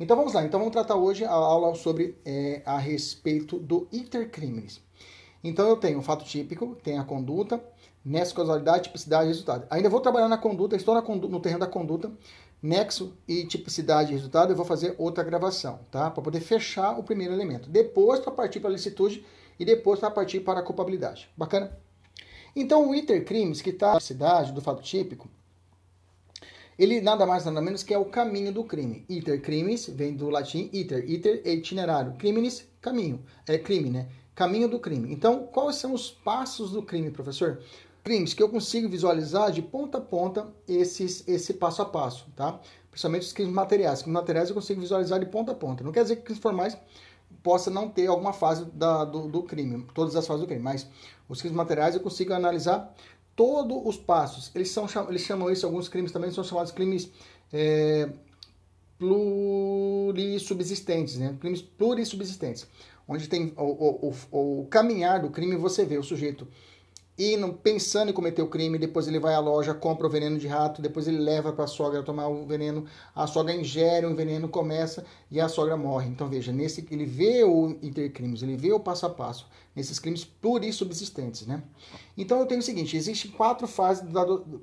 Então vamos lá, então vamos tratar hoje a aula sobre é, a respeito do intercrimes. Então eu tenho o fato típico, tenho a conduta, nexo, causalidade, tipicidade e resultado. Ainda vou trabalhar na conduta, estou na conduta, no terreno da conduta, nexo e tipicidade e resultado, eu vou fazer outra gravação, tá? Para poder fechar o primeiro elemento. Depois para partir para a licitude e depois para partir para a culpabilidade. Bacana? Então o intercrimes, que está na cidade do fato típico, ele nada mais nada menos que é o caminho do crime. Iter crimes vem do latim iter, iter é itinerário, criminis caminho, é crime, né? Caminho do crime. Então, quais são os passos do crime, professor? Crimes que eu consigo visualizar de ponta a ponta esses, esse passo a passo, tá? Principalmente os crimes materiais. Os crimes materiais eu consigo visualizar de ponta a ponta. Não quer dizer que crimes formais possa não ter alguma fase da, do, do crime, todas as fases do crime, mas os crimes materiais eu consigo analisar todos os passos. Eles, são, eles chamam isso, alguns crimes também são chamados crimes é, plurissubsistentes, né? Crimes plurissubsistentes onde tem o, o, o, o caminhar do crime, você vê o sujeito indo, pensando em cometer o crime, depois ele vai à loja, compra o veneno de rato, depois ele leva para a sogra tomar o veneno, a sogra ingere o veneno, começa e a sogra morre. Então veja, nesse ele vê o intercrimes, ele vê o passo a passo, nesses crimes plurissubsistentes, né? Então eu tenho o seguinte, existem quatro fases,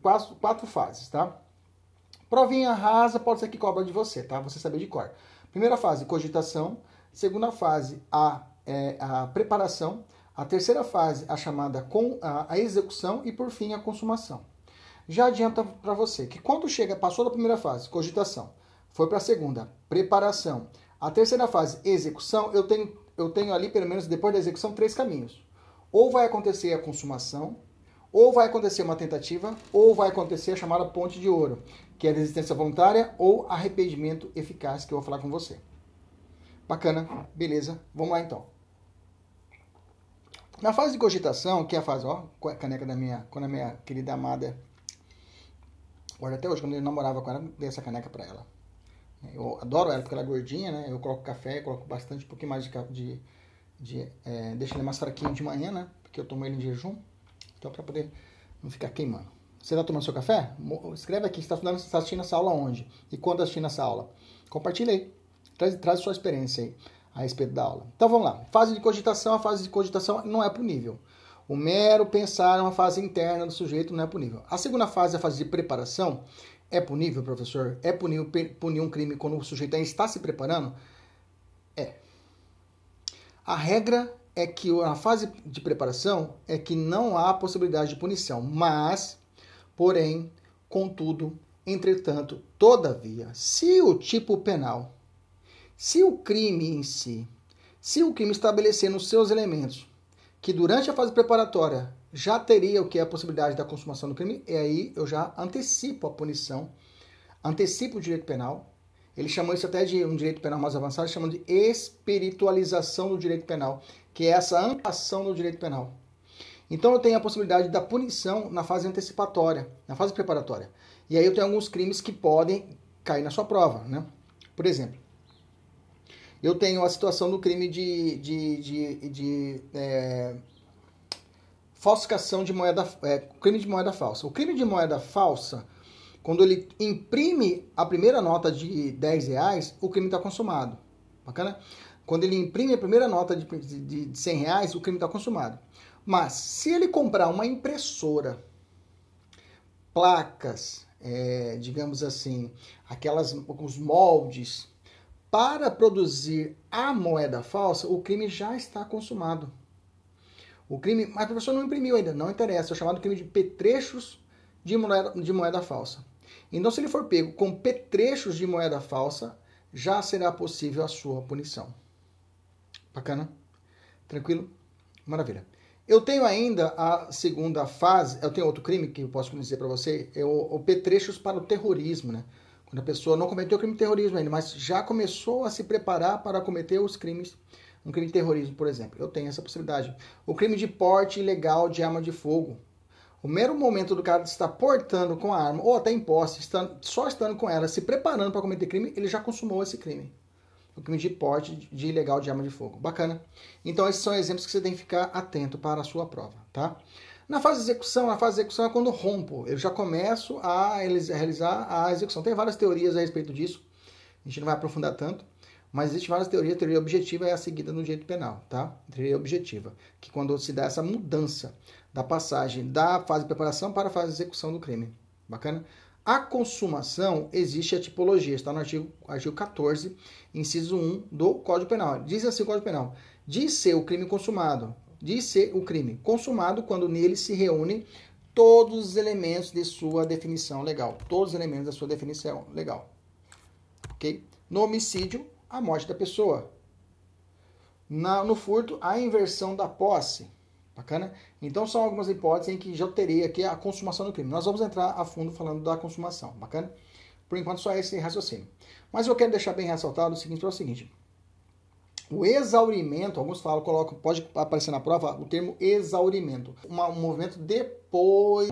quatro, quatro fases, tá? Provinha rasa pode ser que cobra de você, tá? Você saber de cor. Primeira fase, cogitação. Segunda fase, a, é, a preparação. A terceira fase, a chamada com a, execução. E por fim, a consumação. Já adianta para você que quando chega, passou da primeira fase, cogitação, foi para a segunda, preparação. A terceira fase, execução, eu tenho, eu tenho ali, pelo menos depois da execução, três caminhos. Ou vai acontecer a consumação, ou vai acontecer uma tentativa, ou vai acontecer a chamada ponte de ouro, que é a desistência voluntária ou arrependimento eficaz, que eu vou falar com você. Bacana, beleza. Vamos lá então. Na fase de cogitação, que é a fase, ó, caneca da minha, quando a minha querida amada, agora até hoje, quando eu namorava com ela, dei essa caneca para ela. Eu adoro ela porque ela é gordinha, né? Eu coloco café, coloco bastante, um pouquinho mais de, de, de é, ele mais fraquinho de manhã, né? Porque eu tomo ele em jejum, então para poder não ficar queimando. Você está tomando seu café? Escreve aqui, você está tá assistindo essa aula onde? E quando assistindo essa aula? Compartilha aí. Traz, traz sua experiência aí a respeito da aula. Então vamos lá. Fase de cogitação, a fase de cogitação não é nível. O mero pensar é uma fase interna do sujeito, não é nível. A segunda fase, a fase de preparação, é punível, professor? É punível punir um crime quando o sujeito ainda está se preparando? É. A regra é que a fase de preparação é que não há possibilidade de punição, mas, porém, contudo, entretanto, todavia, se o tipo penal se o crime em si, se o crime estabelecer nos seus elementos que durante a fase preparatória já teria o que é a possibilidade da consumação do crime, e aí eu já antecipo a punição, antecipo o direito penal. Ele chamou isso até de um direito penal mais avançado, chamando de espiritualização do direito penal, que é essa ampliação do direito penal. Então eu tenho a possibilidade da punição na fase antecipatória, na fase preparatória. E aí eu tenho alguns crimes que podem cair na sua prova, né? Por exemplo, eu tenho a situação do crime de, de, de, de é, falsificação de moeda, é, crime de moeda falsa. O crime de moeda falsa, quando ele imprime a primeira nota de 10 reais, o crime está consumado. Bacana? Quando ele imprime a primeira nota de, de, de 100 reais, o crime está consumado. Mas se ele comprar uma impressora, placas, é, digamos assim, aquelas os moldes para produzir a moeda falsa, o crime já está consumado. O crime, mas o professor não imprimiu ainda, não interessa, é chamado crime de petrechos de moeda, de moeda falsa. Então, se ele for pego com petrechos de moeda falsa, já será possível a sua punição. Bacana? Tranquilo? Maravilha. Eu tenho ainda a segunda fase, eu tenho outro crime que eu posso dizer para você, é o, o petrechos para o terrorismo, né? Quando a pessoa não cometeu crime de terrorismo ainda, mas já começou a se preparar para cometer os crimes, um crime de terrorismo, por exemplo. Eu tenho essa possibilidade. O crime de porte ilegal de arma de fogo. O mero momento do cara estar portando com a arma, ou até em posse, estando, só estando com ela, se preparando para cometer crime, ele já consumou esse crime o crime de porte de ilegal de arma de fogo. Bacana? Então, esses são exemplos que você tem que ficar atento para a sua prova, tá? Na fase de execução, a fase de execução é quando rompo. Eu já começo a realizar a execução. Tem várias teorias a respeito disso. A gente não vai aprofundar tanto. Mas existe várias teorias. A teoria objetiva é a seguida no direito penal, tá? A teoria objetiva. Que quando se dá essa mudança da passagem da fase de preparação para a fase de execução do crime. Bacana? A consumação existe a tipologia, está no artigo, artigo 14, inciso 1 do Código Penal. Diz assim o Código Penal: de ser o crime consumado, de ser o crime consumado quando nele se reúnem todos os elementos de sua definição legal. Todos os elementos da sua definição legal. Ok? No homicídio, a morte da pessoa. Na, no furto, a inversão da posse. Bacana? Então são algumas hipóteses em que já teria aqui a consumação do crime. Nós vamos entrar a fundo falando da consumação. Bacana? Por enquanto só esse raciocínio. Mas eu quero deixar bem ressaltado o seguinte, é o seguinte. O exaurimento, alguns falam, colocam, pode aparecer na prova o termo exaurimento. Um movimento depois.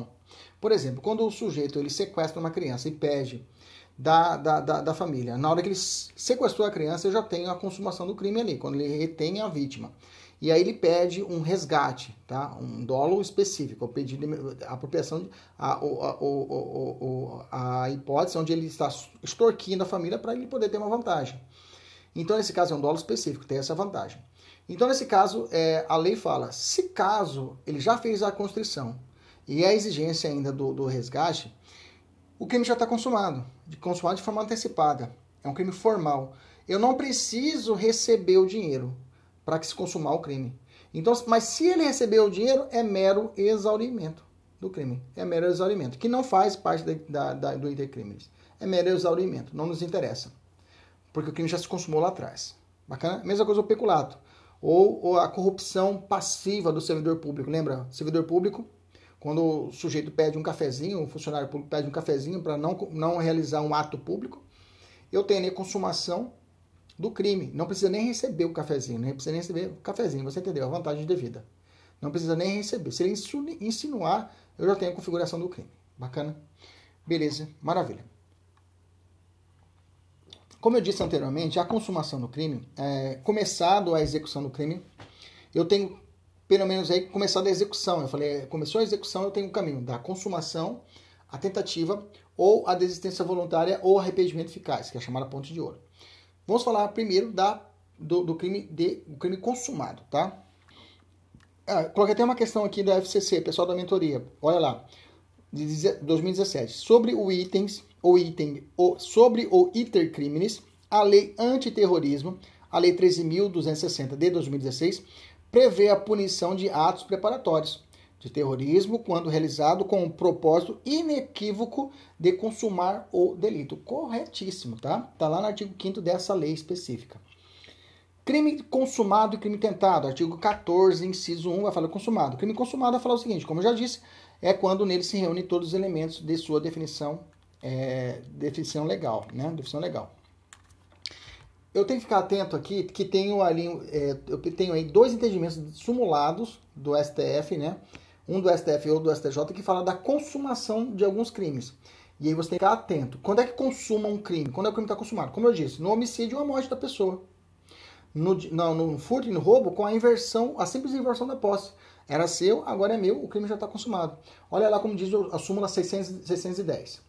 Por exemplo, quando o sujeito ele sequestra uma criança e pede da, da, da, da, família. Na hora que ele sequestrou a criança, eu já tenho a consumação do crime ali, quando ele retém a vítima. E aí ele pede um resgate, tá? um dolo específico, o pedido a apropriação, a, a, a, a, hipótese onde ele está extorquindo a família para ele poder ter uma vantagem. Então, nesse caso, é um dolo específico, tem essa vantagem. Então, nesse caso, é, a lei fala, se caso ele já fez a constrição e a exigência ainda do, do resgate, o crime já está consumado, de consumado de forma antecipada. É um crime formal. Eu não preciso receber o dinheiro para que se consumar o crime. Então, mas se ele recebeu o dinheiro, é mero exaurimento do crime. É mero exaurimento, que não faz parte da, da, do intercrimes. É mero exaurimento, não nos interessa. Porque o crime já se consumou lá atrás. Bacana? Mesma coisa o peculato. Ou, ou a corrupção passiva do servidor público. Lembra? Servidor público, quando o sujeito pede um cafezinho, o funcionário público pede um cafezinho para não, não realizar um ato público, eu tenho ali consumação do crime. Não precisa nem receber o cafezinho, nem precisa nem receber o cafezinho, você entendeu? A vantagem de vida. Não precisa nem receber. Se ele insinuar, eu já tenho a configuração do crime. Bacana? Beleza, maravilha. Como eu disse anteriormente, a consumação do crime, é, começado a execução do crime, eu tenho pelo menos aí começado a execução. Eu falei, começou a execução, eu tenho o um caminho da consumação, a tentativa, ou a desistência voluntária ou arrependimento eficaz, que é chamada ponte de ouro. Vamos falar primeiro da, do, do crime de do crime consumado, tá? Ah, coloquei até uma questão aqui da FCC, pessoal da mentoria. Olha lá, de 2017, sobre o itens ou item sobre o iter crimes, a lei antiterrorismo, a lei 13.260 de 2016 prevê a punição de atos preparatórios de terrorismo quando realizado com o propósito inequívoco de consumar o delito. Corretíssimo, tá? Tá lá no artigo 5 dessa lei específica. Crime consumado e crime tentado. Artigo 14, inciso 1, vai falar consumado. Crime consumado vai falar o seguinte, como eu já disse, é quando nele se reúnem todos os elementos de sua definição, é, definição legal, né? Definição legal. Eu tenho que ficar atento aqui que tenho ali, é, eu tenho aí dois entendimentos simulados do STF, né? um do STF ou do STJ, que fala da consumação de alguns crimes. E aí você tem que ficar atento. Quando é que consuma um crime? Quando é que o crime está consumado? Como eu disse, no homicídio, a morte da pessoa. No, no, no furto e no roubo, com a inversão, a simples inversão da posse. Era seu, agora é meu, o crime já está consumado. Olha lá como diz a súmula 600, 610.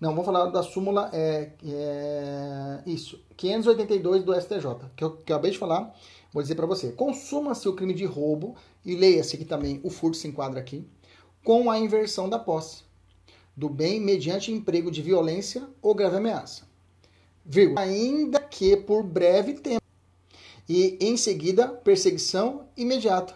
Não, vamos falar da súmula, é, é, isso, 582 do STJ, que eu, que eu acabei de falar, Vou dizer para você: consuma-se o crime de roubo, e leia-se que também o furto se enquadra aqui, com a inversão da posse do bem mediante emprego de violência ou grave ameaça. Vírgula, ainda que por breve tempo. E em seguida, perseguição imediata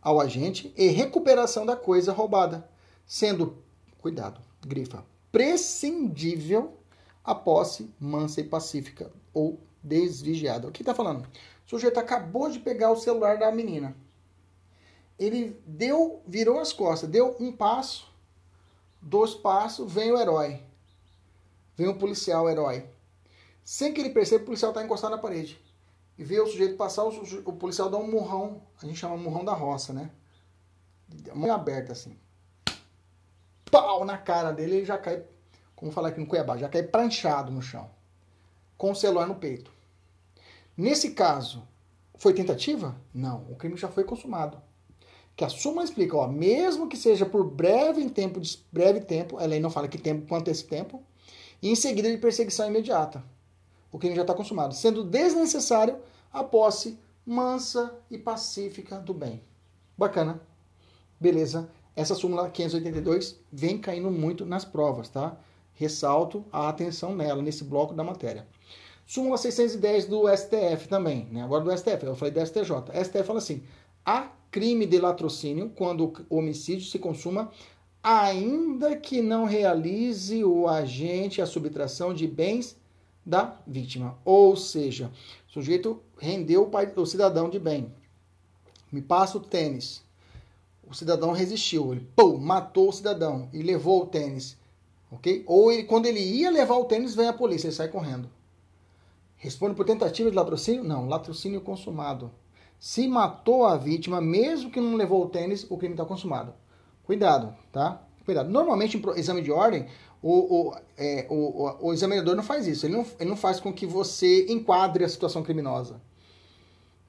ao agente e recuperação da coisa roubada, sendo, cuidado, grifa, prescindível a posse mansa e pacífica ou desvigiada. O que está falando? O sujeito acabou de pegar o celular da menina. Ele deu, virou as costas, deu um passo, dois passos, vem o herói. Vem o policial herói. Sem que ele perceba, o policial está encostado na parede. E vê o sujeito passar, o, o, policial dá um murrão. A gente chama murrão da roça, né? Mão aberta assim. Pau na cara dele, ele já cai, como falar aqui no Cuiabá, já cai pranchado no chão. Com o celular no peito. Nesse caso, foi tentativa? Não, o crime já foi consumado. Que a súmula explica, ó, mesmo que seja por breve tempo, breve tempo, a lei não fala que tempo, quanto é esse tempo, e em seguida de perseguição imediata. O crime já está consumado, sendo desnecessário a posse mansa e pacífica do bem. Bacana. Beleza. Essa súmula 582 vem caindo muito nas provas, tá? Ressalto a atenção nela, nesse bloco da matéria. Súmula 610 do STF também, né? agora do STF, eu falei do STJ. O STF fala assim: há crime de latrocínio quando o homicídio se consuma, ainda que não realize o agente a subtração de bens da vítima. Ou seja, o sujeito rendeu o cidadão de bem. Me passa o tênis. O cidadão resistiu, ele pum, matou o cidadão e levou o tênis. Ok? Ou ele, quando ele ia levar o tênis, vem a polícia, ele sai correndo. Responde por tentativa de latrocínio? Não, latrocínio consumado. Se matou a vítima, mesmo que não levou o tênis, o crime está consumado. Cuidado, tá? Cuidado. Normalmente, em exame de ordem, o, o, é, o, o, examinador não faz isso. Ele não, ele não faz com que você enquadre a situação criminosa.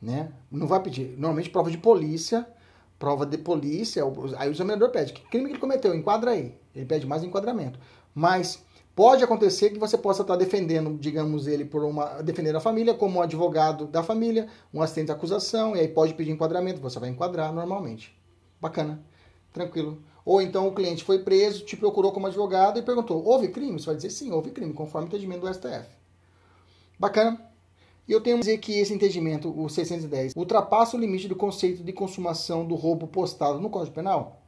Né? Não vai pedir. Normalmente, prova de polícia, prova de polícia, aí o examinador pede. Que crime que ele cometeu? Enquadra aí. Ele pede mais enquadramento. Mas Pode acontecer que você possa estar defendendo, digamos, ele por uma. defendendo a família como um advogado da família, um assistente de acusação, e aí pode pedir enquadramento, você vai enquadrar normalmente. Bacana, tranquilo. Ou então o cliente foi preso, te procurou como advogado e perguntou: houve crime? Você vai dizer sim, houve crime, conforme o entendimento do STF. Bacana. E eu tenho que dizer que esse entendimento, o 610, ultrapassa o limite do conceito de consumação do roubo postado no Código Penal?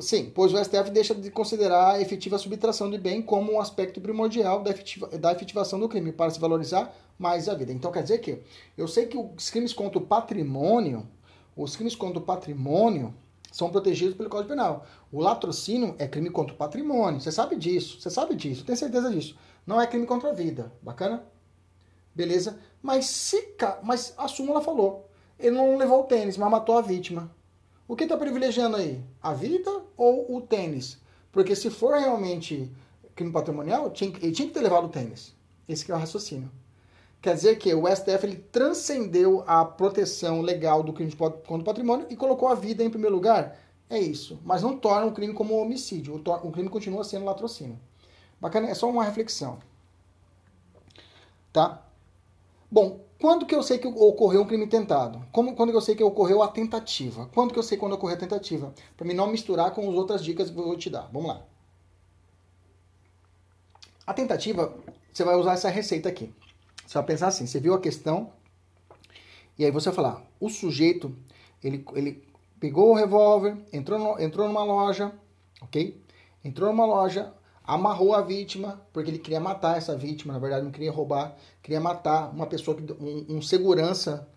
Sim, pois o STF deixa de considerar a efetiva subtração de bem como um aspecto primordial da, efetiva, da efetivação do crime, para se valorizar mais a vida. Então quer dizer que eu sei que os crimes contra o patrimônio, os crimes contra o patrimônio são protegidos pelo Código Penal. O latrocínio é crime contra o patrimônio. Você sabe disso, você sabe disso, tem certeza disso. Não é crime contra a vida. Bacana? Beleza? Mas se mas a súmula falou, ele não levou o tênis, mas matou a vítima. O que está privilegiando aí? A vida ou o tênis? Porque se for realmente crime patrimonial, tinha, ele tinha que ter levado o tênis. Esse é o raciocínio. Quer dizer que o STF ele transcendeu a proteção legal do crime contra o patrimônio e colocou a vida em primeiro lugar? É isso. Mas não torna o crime como homicídio. O, crime continua sendo latrocínio. Bacana? É só uma reflexão. Tá? Bom, quando que eu sei que ocorreu um crime tentado? Como, quando que eu sei que ocorreu a tentativa? Quando que eu sei quando ocorreu a tentativa? Para mim não misturar com as outras dicas que eu vou te dar. Vamos lá. A tentativa, você vai usar essa receita aqui. Você vai pensar assim, você viu a questão, e aí você vai falar, o sujeito, ele, ele pegou o revólver, entrou, no, entrou numa loja, ok? Entrou numa loja, amarrou a vítima, porque ele queria matar essa vítima, na verdade não queria roubar, queria matar uma pessoa, um, um segurança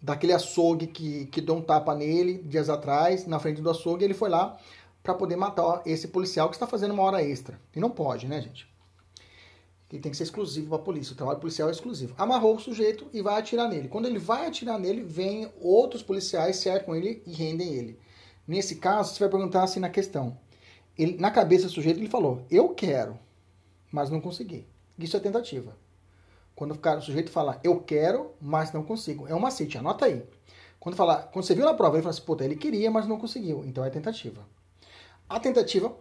daquele açougue que, que deu um tapa nele dias atrás, na frente do açougue, ele foi lá para poder matar esse policial que está fazendo uma hora extra. E não pode, né, gente? Ele tem que ser exclusivo para a polícia, o trabalho policial é exclusivo. Amarrou o sujeito e vai atirar nele. Quando ele vai atirar nele, vem outros policiais, cercam ele e rendem ele. Nesse caso, você vai perguntar assim na questão: ele, na cabeça do sujeito ele falou, eu quero, mas não consegui. Isso é tentativa. Quando o, sujeito fala, eu quero, mas não consigo. É um macete, anota aí. Quando, fala, quando você viu na prova, ele fala assim, puta, ele queria, mas não conseguiu. Então é tentativa. A tentativa,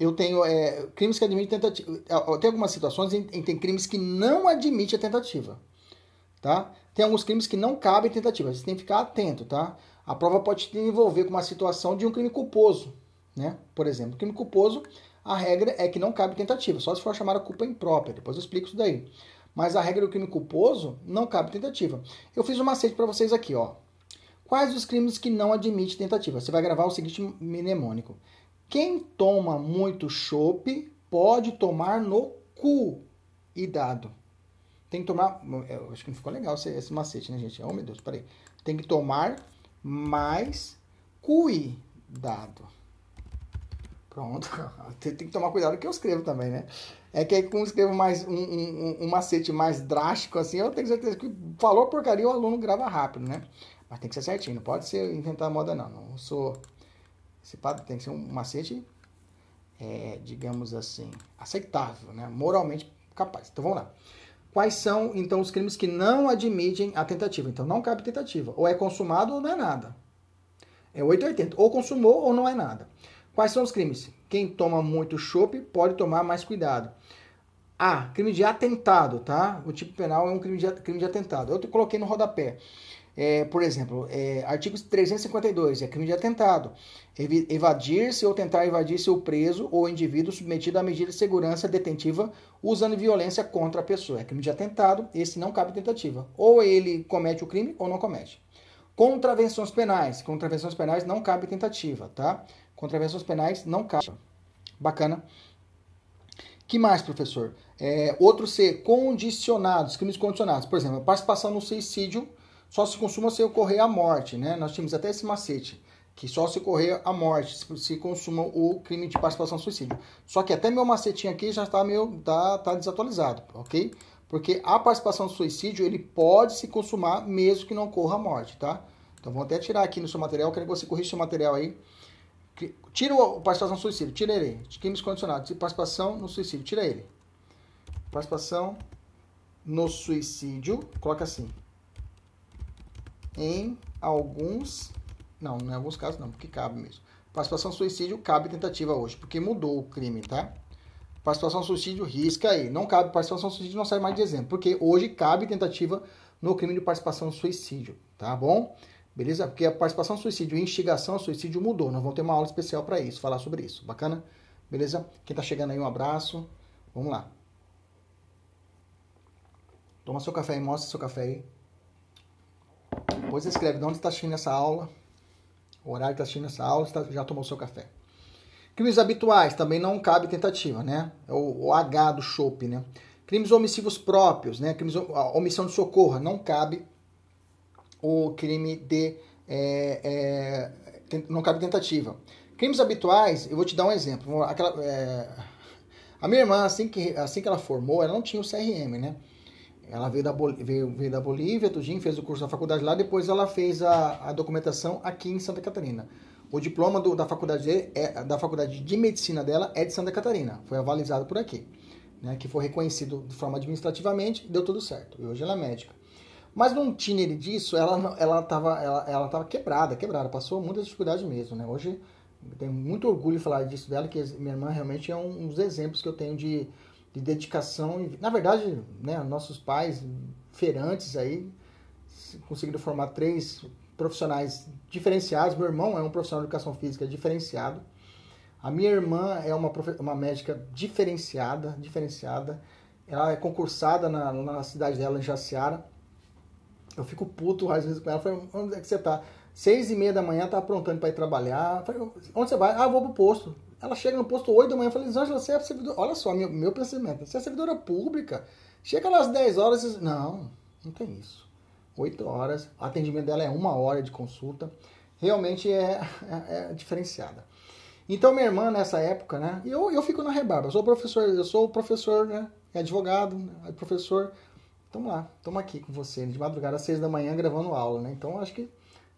eu tenho é, crimes que admitem tentativa. É, tem algumas situações em que tem crimes que não admitem a tentativa. Tá? Tem alguns crimes que não cabem tentativa. Você tem que ficar atento, tá? A prova pode te envolver com uma situação de um crime culposo. Né? Por exemplo, crime culposo, a regra é que não cabe tentativa, só se for chamada culpa imprópria. Depois eu explico isso daí. Mas a regra do crime culposo não cabe tentativa. Eu fiz um macete para vocês aqui, ó. Quais os crimes que não admitem tentativa? Você vai gravar o seguinte mnemônico: Quem toma muito chope pode tomar no cu. E dado. Tem que tomar. Eu acho que não ficou legal esse, esse macete, né, gente? Oh, meu Deus, peraí. Tem que tomar mais cuidado. Pronto. Tem que tomar cuidado que eu escrevo também, né? É que aí, como escrevo mais um, um, um, macete mais drástico, assim, eu tenho certeza que falou porcaria, o aluno grava rápido, né? Mas tem que ser certinho, não pode ser inventar moda, não. Não sou. Esse padre tem que ser um macete, é, digamos assim, aceitável, né? Moralmente capaz. Então vamos lá. Quais são, então, os crimes que não admitem a tentativa? Então não cabe tentativa. Ou é consumado ou não é nada. É 880. Ou consumou ou não é nada. Quais são os crimes? Quem toma muito chope pode tomar mais cuidado. A. Crime de atentado, tá? O tipo penal é um crime de, crime de atentado. Eu coloquei no rodapé. É, por exemplo, é, artigo 352, é crime de atentado. Evadir-se ou tentar evadir-se o preso ou indivíduo submetido à medida de segurança detentiva usando violência contra a pessoa. É crime de atentado, esse não cabe tentativa. Ou ele comete o crime ou não comete. Contravenções penais. Contravenções penais não cabe tentativa, tá? Contravenções penais não cabe. Bacana. Que mais, professor? É, outro C, condicionados, crimes condicionados. Por exemplo, participação no suicídio só se consuma se ocorrer a morte, né? Nós tínhamos até esse macete, que só se ocorrer a morte, se, se consuma o crime de participação no suicídio. Só que até meu macetinho aqui já está meio tá, tá desatualizado, ok? Porque a participação no suicídio, ele pode se consumar mesmo que não ocorra a morte, tá? Então vou até tirar aqui no seu material, quero que você corrija o seu material aí. Tira o participação no suicídio, tira ele. Crimes condicionados, participação no suicídio, tira ele. Participação no suicídio, coloca assim em alguns. Não, não em alguns casos não, porque cabe mesmo. Participação suicídio cabe tentativa hoje, porque mudou o crime, tá? Participação suicídio risca aí. Não cabe participação suicídio, não serve mais de exemplo, porque hoje cabe tentativa no crime de participação suicídio, tá bom? Beleza? Porque a participação suicídio e instigação ao suicídio mudou. Nós vamos ter uma aula especial para isso, falar sobre isso. Bacana? Beleza? Quem tá chegando aí, um abraço. Vamos lá. Toma seu café e mostra seu café aí. Depois escreve de onde está assistindo essa aula, o horário que está assistindo essa aula, está, já tomou seu café. Crimes habituais, também não cabe tentativa, né? É o, o H do chope, né? Crimes omissivos próprios, né? Crimes, omissão de socorro, não cabe o crime de... É, é, não cabe tentativa. Crimes habituais, eu vou te dar um exemplo. Aquela, é, a minha irmã, assim que, assim que ela formou, ela não tinha o CRM, né? Ela veio da, veio, veio da Bolívia, tudinho, fez o curso da faculdade lá, depois ela fez a, a documentação aqui em Santa Catarina. O diploma do, da, faculdade é, da faculdade de medicina dela é de Santa Catarina, foi avalizado por aqui, né, que foi reconhecido de forma administrativamente, deu tudo certo. E hoje ela é médica. Mas tinha ele disso, ela ela estava ela, ela tava quebrada, quebrada, passou muitas dificuldades mesmo, né? Hoje tenho muito orgulho de falar disso dela, que minha irmã realmente é um, um dos exemplos que eu tenho de de dedicação. Na verdade, né, nossos pais feirantes aí conseguiram formar três profissionais diferenciados. Meu irmão é um profissional de educação física diferenciado. A minha irmã é uma, uma médica diferenciada, diferenciada. Ela é concursada na, na cidade dela, em Jaciara. Eu fico puto às vezes com ela. Falei, onde é que você tá? Seis e meia da manhã, tá aprontando para ir trabalhar. Falei, onde você vai? Ah, vou pro posto. Ela chega no posto 8 da manhã e fala, Angela, você é servidora. Olha só, meu, meu pensamento. Você é servidora pública. Chega lá às 10 horas e não, não tem isso. 8 horas, o atendimento dela é uma hora de consulta. Realmente é, é, é diferenciada. Então, minha irmã, nessa época, né? Eu, eu fico na rebarba. Eu sou professor, eu sou professor, né? Advogado, é professor. Estamos lá, estamos aqui com você, de madrugada às 6 da manhã, gravando aula, né? Então, acho que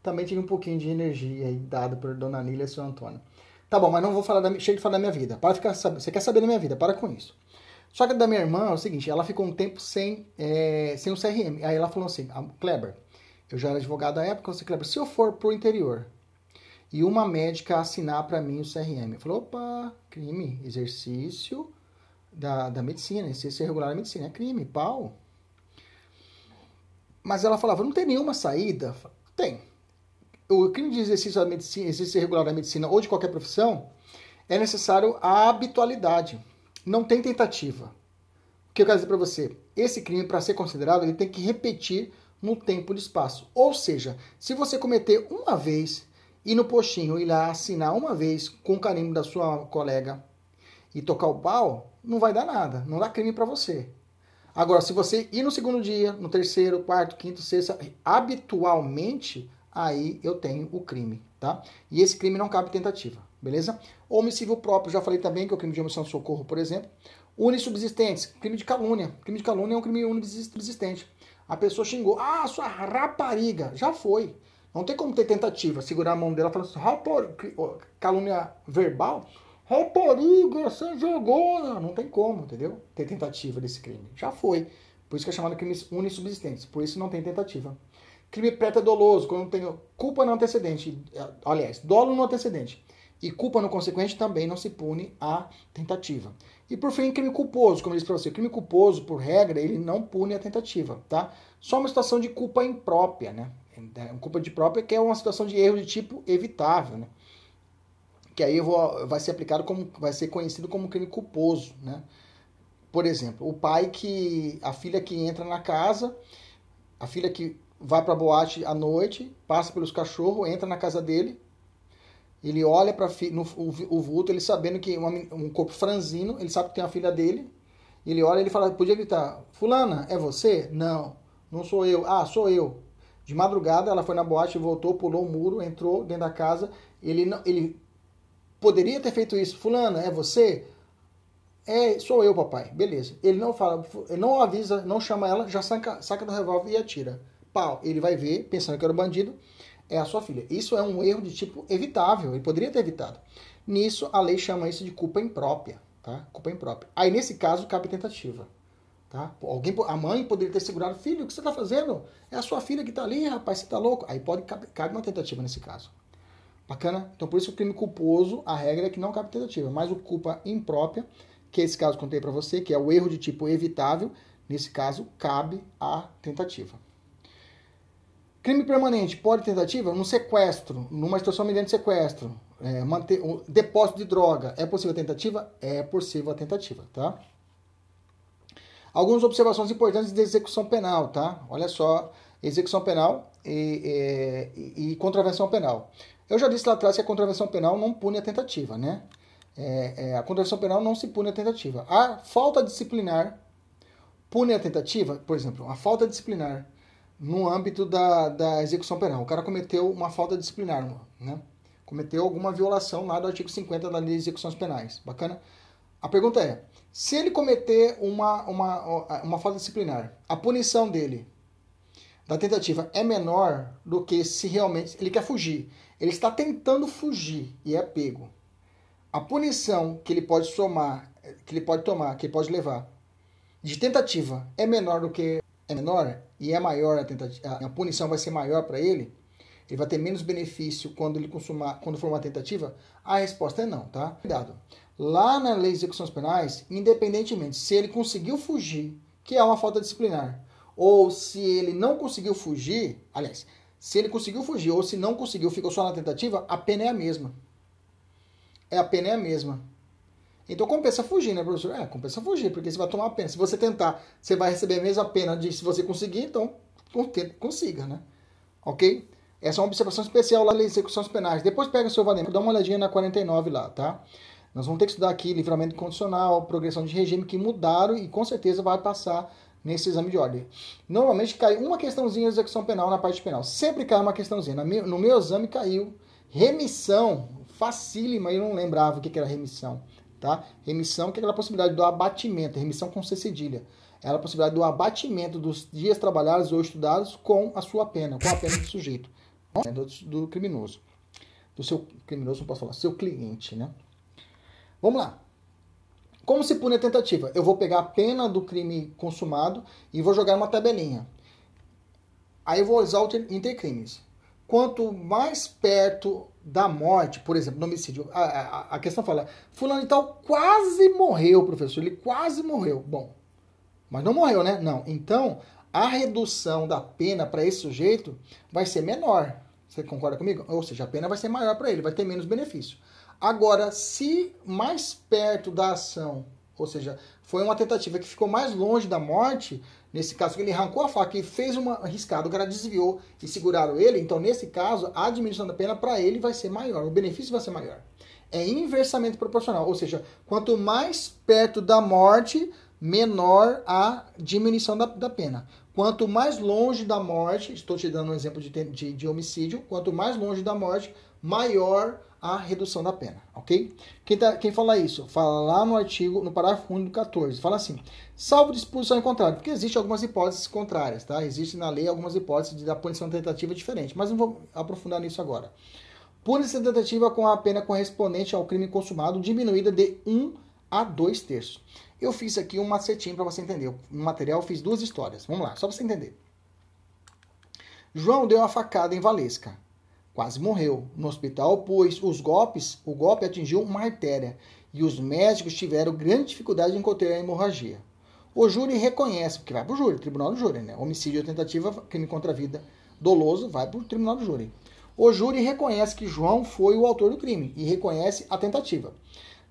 também tive um pouquinho de energia aí dado por Dona Nília e seu Antônio. Tá bom, mas não vou falar da, chega de falar da minha vida. Para ficar você quer saber da minha vida? Para com isso. Só que da minha irmã é o seguinte, ela ficou um tempo sem, é, sem o CRM. Aí ela falou assim, ah, Kleber, eu já era advogado na época, você Kleber, se eu for pro interior e uma médica assinar para mim o CRM, eu falei, opa, crime, exercício da, da medicina, exercício irregular da medicina, é crime, pau. Mas ela falava, não tem nenhuma saída? Tem o crime de exercício da medicina, exercício irregular da medicina ou de qualquer profissão, é necessário a habitualidade. Não tem tentativa. O que eu quero dizer para você? Esse crime, para ser considerado, ele tem que repetir no tempo e espaço. Ou seja, se você cometer uma vez ir no postinho, ir lá assinar uma vez com o carimbo da sua colega e tocar o pau, não vai dar nada, não dá crime para você. Agora, se você ir no segundo dia, no terceiro, quarto, quinto, sexto, habitualmente, aí eu tenho o crime, tá? E esse crime não cabe tentativa, beleza? Homicídio próprio, já falei também que é o crime de omissão de socorro, por exemplo. Unissubsistentes, crime de calúnia. Crime de calúnia é um crime unissubsistente. A pessoa xingou, ah, sua rapariga, já foi. Não tem como ter tentativa, segurar a mão dela falar assim, calúnia verbal, rapariga, você jogou. Não tem como, entendeu? Ter tentativa desse crime. Já foi. Por isso que é chamado crime unissubsistente. Por isso não tem tentativa. Crime pré-doloso, quando tem culpa no antecedente, aliás, dolo no antecedente e culpa no consequente também não se pune a tentativa. E por fim, crime culposo, como eu disse para você, crime culposo, por regra, ele não pune a tentativa, tá? Só uma situação de culpa imprópria, né? É, culpa de própria que é uma situação de erro de tipo evitável, né? Que aí vou, vai ser aplicado como vai ser conhecido como crime culposo, né? Por exemplo, o pai que a filha que entra na casa, a filha que vai para boate à noite, passa pelos cachorros, entra na casa dele, ele olha para o, o vulto, ele sabendo que uma, um corpo franzino, ele sabe que tem a filha dele. Ele olha ele fala, podia gritar, fulana, é você? Não, não sou eu. Ah, sou eu. De madrugada ela foi na boate, voltou, pulou o muro, entrou dentro da casa. Ele, ele poderia ter feito isso. Fulana, é você? É, sou eu, papai. Beleza. Ele não fala, ele não avisa, não chama ela, já saca, saca do revólver e atira. Pau. Ele vai ver, pensando que era o bandido é a sua filha. Isso é um erro de tipo evitável, ele poderia ter evitado. Nisso, a lei chama isso de culpa imprópria, tá? Culpa imprópria. Aí, nesse caso, cabe tentativa, tá? Alguém, a mãe poderia ter segurado, filho, o que você está fazendo? É a sua filha que está ali, rapaz, você está louco? Aí pode cabe, cabe uma tentativa nesse caso. Bacana? Então, por isso o crime culposo, a regra é que não cabe tentativa, mas o culpa imprópria, que é esse caso que eu contei para você, que é o erro de tipo evitável, nesse caso, cabe a tentativa. Crime permanente, pode tentativa? No sequestro, numa situação mediante sequestro, é, manter, um depósito de droga, é possível a tentativa? É possível a tentativa, tá? Algumas observações importantes de execução penal, tá? Olha só, execução penal e, e, e contravenção penal. Eu já disse lá atrás que a contravenção penal não pune a tentativa, né? É, é, a contravenção penal não se pune a tentativa. A falta disciplinar pune a tentativa, por exemplo, a falta disciplinar no âmbito da, da execução penal. O cara cometeu uma falta disciplinar, né? Cometeu alguma violação lá do artigo 50 da Lei de Execuções Penais. Bacana? A pergunta é: se ele cometer uma, uma, uma falta disciplinar, a punição dele da tentativa é menor do que se realmente ele quer fugir. Ele está tentando fugir e é pego. A punição que ele pode somar, que ele pode tomar, que ele pode levar de tentativa é menor do que é menor e é maior a, tentativa, a punição vai ser maior para ele, ele vai ter menos benefício quando ele consumar, quando for uma tentativa? A resposta é não, tá? Cuidado. Lá na lei de execuções penais, independentemente se ele conseguiu fugir, que é uma falta disciplinar, ou se ele não conseguiu fugir, aliás, se ele conseguiu fugir ou se não conseguiu, ficou só na tentativa, a pena é a mesma. É a pena é a mesma. Então compensa fugir, né, professor? É, compensa fugir, porque você vai tomar a pena. Se você tentar, você vai receber a mesma pena de se você conseguir, então consiga, né? Ok? Essa é uma observação especial lá nas execuções penais. Depois pega o seu Vademar, dá uma olhadinha na 49 lá, tá? Nós vamos ter que estudar aqui livramento condicional, progressão de regime que mudaram e com certeza vai passar nesse exame de ordem. Normalmente cai uma questãozinha de execução penal na parte penal. Sempre cai uma questãozinha. No meu exame caiu remissão, facílima, eu não lembrava o que era remissão. Tá? Remissão, que é aquela possibilidade do abatimento, remissão com C cedilha. É a possibilidade do abatimento dos dias trabalhados ou estudados com a sua pena, com a pena do sujeito, né? do, do criminoso. Do seu criminoso, não posso falar, seu cliente, né? Vamos lá. Como se pune a tentativa? Eu vou pegar a pena do crime consumado e vou jogar uma tabelinha. Aí eu vou usar o intercrimes. Quanto mais perto da morte, por exemplo, no homicídio, a, a, a, questão fala, fulano e tal quase morreu, professor, ele quase morreu. Bom, mas não morreu, né? Não. Então, a redução da pena para esse sujeito vai ser menor. Você concorda comigo? Ou seja, a pena vai ser maior para ele, vai ter menos benefício. Agora, se mais perto da ação, ou seja, foi uma tentativa que ficou mais longe da morte, Nesse caso, ele arrancou a faca e fez uma riscada, o cara desviou e seguraram ele. Então, nesse caso, a diminuição da pena para ele vai ser maior, o benefício vai ser maior. É inversamente proporcional, ou seja, quanto mais perto da morte, menor a diminuição da, da pena. Quanto mais longe da morte, estou te dando um exemplo de, de, de homicídio, quanto mais longe da morte, maior a redução da pena, ok? Quem, tá, quem fala isso? Fala lá no artigo, no parágrafo 1 do 14, fala assim, salvo disposição em contrário, porque existem algumas hipóteses contrárias, tá? Existem na lei algumas hipóteses da punição tentativa diferente, mas não vou aprofundar nisso agora. Punição tentativa com a pena correspondente ao crime consumado diminuída de 1 a 2 terços. Eu fiz aqui um macetinho para você entender. No material eu fiz duas histórias. Vamos lá, só para você entender. João deu uma facada em Valesca quase morreu no hospital, pois os golpes, o golpe atingiu uma artéria e os médicos tiveram grande dificuldade em conter a hemorragia. O júri reconhece, porque vai para o júri, tribunal do júri, né? Homicídio ou tentativa, crime contra a vida doloso, vai para o tribunal do júri. O júri reconhece que João foi o autor do crime e reconhece a tentativa.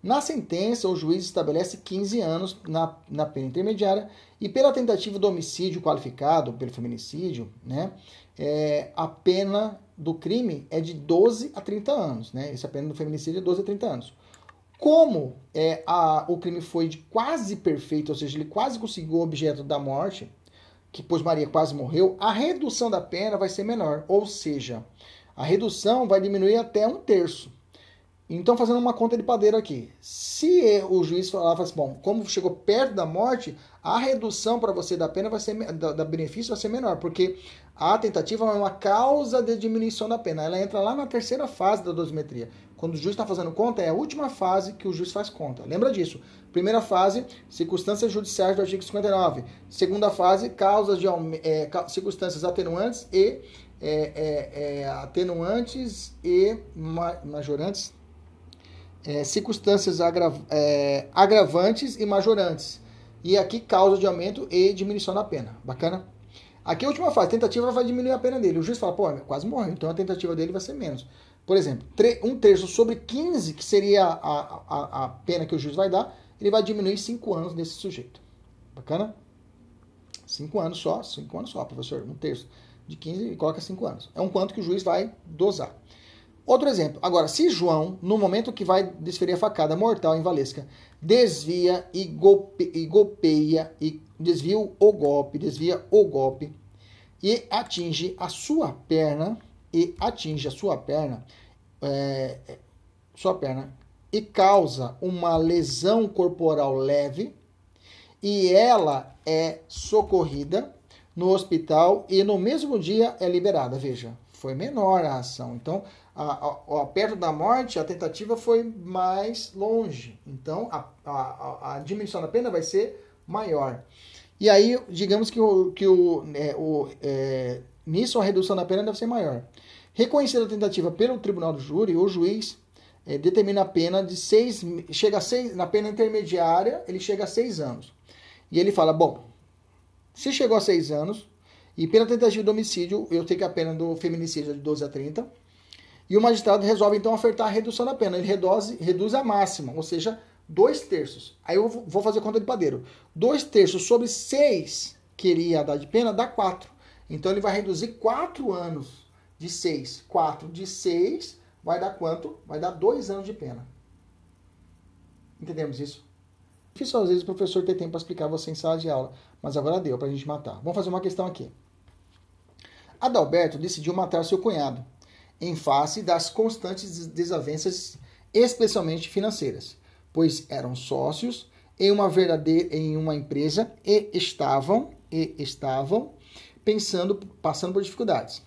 Na sentença, o juiz estabelece 15 anos na, na pena intermediária e pela tentativa do homicídio qualificado, pelo feminicídio, né, é, a pena do crime é de 12 a 30 anos, né? Essa pena do feminicídio é 12 a 30 anos. Como é, a, o crime foi de quase perfeito, ou seja, ele quase conseguiu o objeto da morte, que pois Maria quase morreu, a redução da pena vai ser menor, ou seja, a redução vai diminuir até um terço. Então, fazendo uma conta de padeiro aqui, se o juiz falar assim, bom, como chegou perto da morte, a redução para você da pena vai ser da, da, benefício vai ser menor, porque a tentativa é uma causa de diminuição da pena. Ela entra lá na terceira fase da dosimetria. Quando o juiz está fazendo conta, é a última fase que o juiz faz conta. Lembra disso? Primeira fase, circunstâncias judiciais do artigo 59. Segunda fase, causas de é, circunstâncias atenuantes e é, é, é atenuantes e majorantes é, circunstâncias agra, é, agravantes e majorantes. E aqui causa de aumento e diminuição da pena. Bacana? Aqui a última fase, tentativa vai diminuir a pena dele. O juiz fala, pô, quase morreu, então a tentativa dele vai ser menos. Por exemplo, um terço sobre 15, que seria a, a, a pena que o juiz vai dar, ele vai diminuir 5 anos desse sujeito. Bacana? 5 anos só, 5 anos só, professor. Um terço de 15 e coloca 5 anos. É um quanto que o juiz vai dosar. Outro exemplo. Agora, se João, no momento que vai desferir a facada mortal em Valesca, desvia e, golpe, e golpeia, e desvia o golpe, desvia o golpe, e atinge a sua perna, e atinge a sua perna, é, sua perna, e causa uma lesão corporal leve, e ela é socorrida no hospital e no mesmo dia é liberada. Veja, foi menor a ação. Então, a, a, perto da morte, a tentativa foi mais longe. Então, a, a, a diminuição da pena vai ser maior. E aí, digamos que, o, que o, é, o, é, nisso a redução da pena deve ser maior. Reconhecida a tentativa pelo tribunal do júri, o juiz é, determina a pena de seis, chega a seis, na pena intermediária, ele chega a seis anos. E ele fala, bom, se chegou a seis anos, e pela tentativa de homicídio, eu tenho que a pena do feminicídio é de 12 a 30, e o magistrado resolve então ofertar a redução da pena. Ele reduz, reduz a máxima, ou seja, dois terços. Aí eu vou fazer conta de padeiro. Dois terços sobre seis que ele ia dar de pena dá quatro. Então ele vai reduzir quatro anos de seis. Quatro de seis vai dar quanto? Vai dar dois anos de pena. Entendemos isso? Difícil às vezes o professor ter tempo para explicar você em sala de aula, mas agora deu para a gente matar. Vamos fazer uma questão aqui. Adalberto decidiu matar seu cunhado em face das constantes desavenças, especialmente financeiras, pois eram sócios em uma verdadeira em uma empresa e estavam e estavam pensando, passando por dificuldades.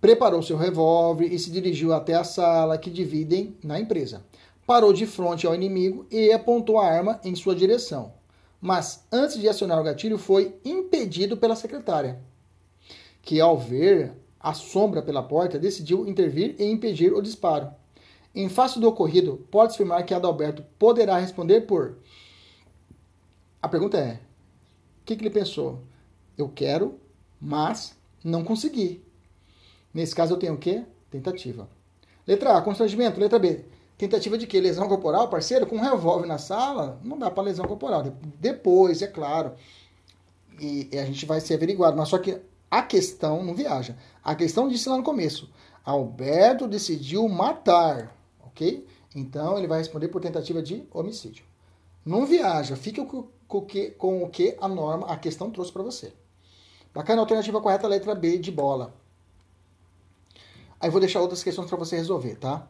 Preparou seu revólver e se dirigiu até a sala que dividem na empresa. Parou de frente ao inimigo e apontou a arma em sua direção. Mas antes de acionar o gatilho, foi impedido pela secretária, que ao ver a sombra pela porta, decidiu intervir e impedir o disparo. Em face do ocorrido, pode-se afirmar que Adalberto poderá responder por. A pergunta é: o que, que ele pensou? Eu quero, mas não consegui. Nesse caso, eu tenho o quê? Tentativa. Letra A, constrangimento. Letra B, tentativa de quê? Lesão corporal, parceiro? Com um revólver na sala, não dá para lesão corporal. Depois, é claro, e, e, a gente vai ser averiguado. Mas só que a questão não viaja. A questão disse lá no começo. Alberto decidiu matar, ok? Então ele vai responder por tentativa de homicídio. Não viaja, fica com, com, com o que a norma, a questão trouxe para você. Bacana, alternativa correta, letra B de bola. Aí vou deixar outras questões para você resolver, tá?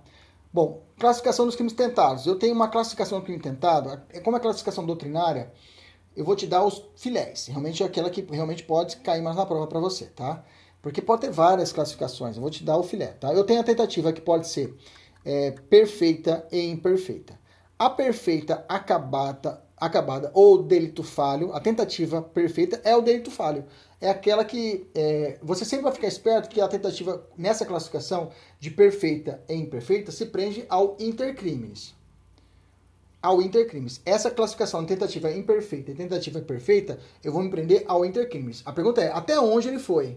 Bom, classificação dos crimes tentados. Eu tenho uma classificação do crime tentado, é como a classificação doutrinária, eu vou te dar os filés. Realmente é aquela que realmente pode cair mais na prova para você, tá? Porque pode ter várias classificações. Eu vou te dar o filé, tá? Eu tenho a tentativa que pode ser é, perfeita e imperfeita. A perfeita acabada, acabada ou delito falho, a tentativa perfeita é o delito falho. É aquela que é, você sempre vai ficar esperto que a tentativa nessa classificação de perfeita e imperfeita se prende ao intercrimes. Ao intercrimes. Essa classificação de tentativa imperfeita e tentativa perfeita, eu vou me prender ao intercrimes. A pergunta é: até onde ele foi?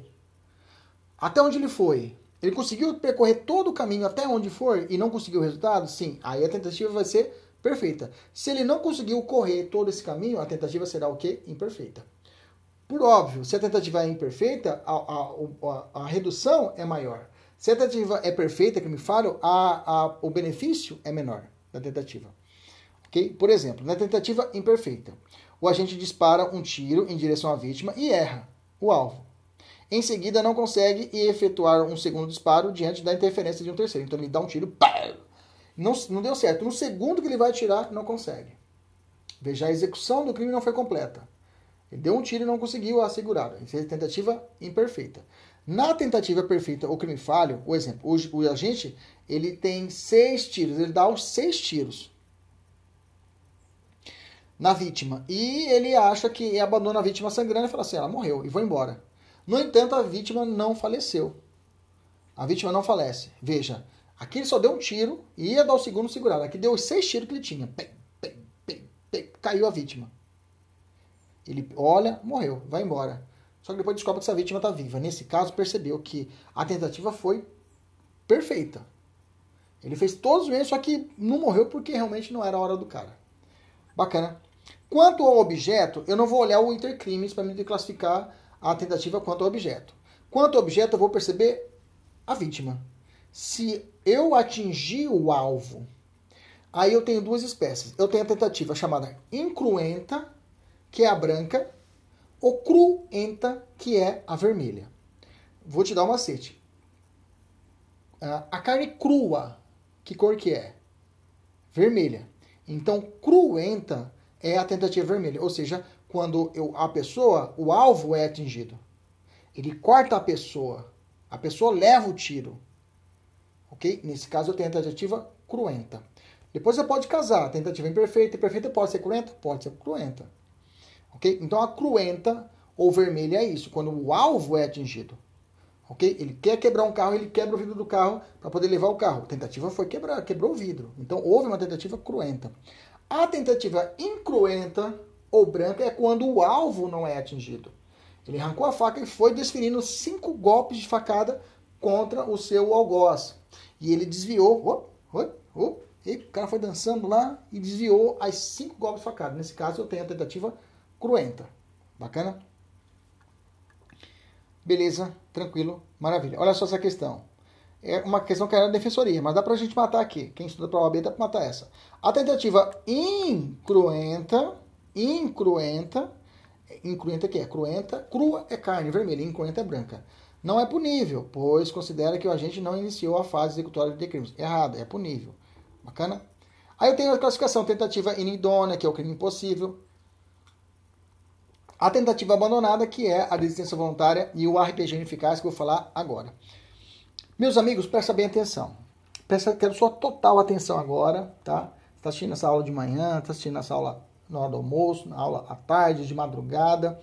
Até onde ele foi? Ele conseguiu percorrer todo o caminho até onde for e não conseguiu o resultado? Sim. Aí a tentativa vai ser perfeita. Se ele não conseguiu correr todo esse caminho, a tentativa será o quê? Imperfeita. Por óbvio, se a tentativa é imperfeita, a, a, a, a redução é maior. Se a tentativa é perfeita, que me falo, a, o benefício é menor da tentativa. Okay? Por exemplo, na tentativa imperfeita, o agente dispara um tiro em direção à vítima e erra o alvo. Em seguida, não consegue efetuar um segundo disparo diante da interferência de um terceiro. Então, ele dá um tiro, pá, não, não deu certo. No segundo que ele vai atirar, não consegue. Veja, a execução do crime não foi completa. Ele deu um tiro e não conseguiu assegurar. Isso é tentativa imperfeita. Na tentativa perfeita ou crime falho, o exemplo, o, o, agente ele tem seis tiros, ele dá os seis tiros na vítima e ele acha que abandona a vítima sangrando e fala assim, ela morreu e vou embora. No entanto, a vítima não faleceu. A vítima não falece. Veja, aqui ele só deu um tiro e ia dar o segundo segurado. Aqui deu os seis tiros que ele tinha. Caiu a vítima. Ele olha, morreu, vai embora. Só que depois descobre que essa vítima está viva. Nesse caso, percebeu que a tentativa foi perfeita. Ele fez todos os meios, só que não morreu porque realmente não era a hora do cara. Bacana. Quanto ao objeto, eu não vou olhar o intercrimes para me classificar a tentativa quanto ao objeto. Quanto ao objeto, eu vou perceber a vítima. Se eu atingir o alvo, aí eu tenho duas espécies. Eu tenho a tentativa chamada incruenta, que é a branca, ou cruenta, que é a vermelha. Vou te dar um macete. A carne crua, que cor que é? Vermelha. Então, cruenta é a tentativa vermelha, ou seja, quando eu, a pessoa, o alvo é atingido. Ele corta a pessoa. A pessoa leva o tiro. Ok? Nesse caso, eu tenho a tentativa cruenta. Depois você pode casar. Tentativa imperfeita. Imperfeita pode ser cruenta? Pode ser cruenta. Ok? Então, a cruenta ou vermelha é isso. Quando o alvo é atingido. Ok? Ele quer quebrar um carro, ele quebra o vidro do carro para poder levar o carro. A tentativa foi quebrar, quebrou o vidro. Então, houve uma tentativa cruenta. A tentativa incruenta ou branca é quando o alvo não é atingido. Ele arrancou a faca e foi desferindo cinco golpes de facada contra o seu algoz. E ele desviou, e o cara foi dançando lá e desviou as cinco golpes de facada. Nesse caso, eu tenho a tentativa cruenta. Bacana? Beleza, tranquilo, maravilha. Olha só essa questão. É uma questão que era da defensoria, mas dá pra gente matar aqui. Quem estuda para a OAB dá pra matar essa. A tentativa incruenta incruenta, incruenta que é cruenta, crua é carne vermelha, incruenta é branca. Não é punível, pois considera que o agente não iniciou a fase executória de crimes. Errado, é punível. Bacana? Aí eu tenho a classificação tentativa inidônea, que é o crime impossível. A tentativa abandonada, que é a desistência voluntária, e o RPG ineficaz, que eu vou falar agora. Meus amigos, presta bem atenção. Presta, quero sua total atenção agora, tá? Está assistindo essa aula de manhã, está assistindo essa aula na hora do almoço, na aula à tarde, de madrugada.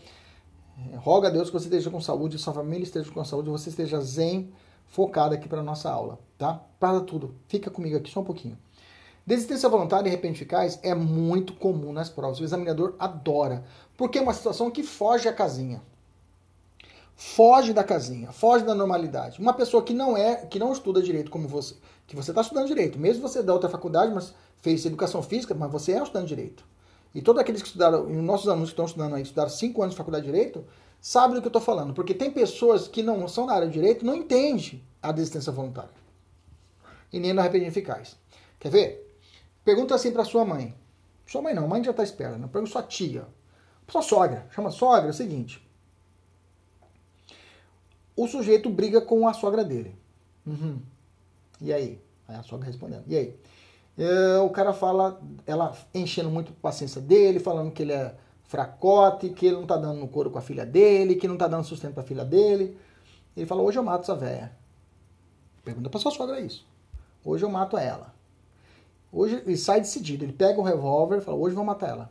É, roga a Deus que você esteja com saúde, sua família esteja com saúde, você esteja zen, focado aqui para a nossa aula, tá? Para tudo. Fica comigo aqui só um pouquinho. Desistência voluntária e repente eficaz é muito comum nas provas. O examinador adora, porque é uma situação que foge à casinha. Foge da casinha, foge da normalidade. Uma pessoa que não é, que não estuda direito como você, que você está estudando direito, mesmo você da outra faculdade, mas fez educação física, mas você é estudando direito. e todos aqueles que estudaram, e nossos alunos que estão estudando aí, estudaram cinco anos de faculdade de Direito, sabem do que eu estou falando. Porque tem pessoas que não são da área de Direito não entendem a desistência voluntária. E nem no arrependimento eficaz. Quer ver? Pergunta assim para sua mãe. Sua mãe não, mãe já está esperando. Né? Pergunta sua tia. Sua sogra. Chama sogra, é o seguinte. O sujeito briga com a sogra dele. Uhum. E aí? Aí a sogra respondendo. E aí? É, o cara fala, ela enchendo muito a paciência dele, falando que ele é fracote, que ele não tá dando no couro com a filha dele, que não tá dando sustento pra filha dele. Ele fala, hoje eu mato essa véia. Pergunta pra sua sogra isso. Hoje eu mato ela. Hoje ele sai decidido, ele pega o revólver e fala, hoje eu vou matar ela.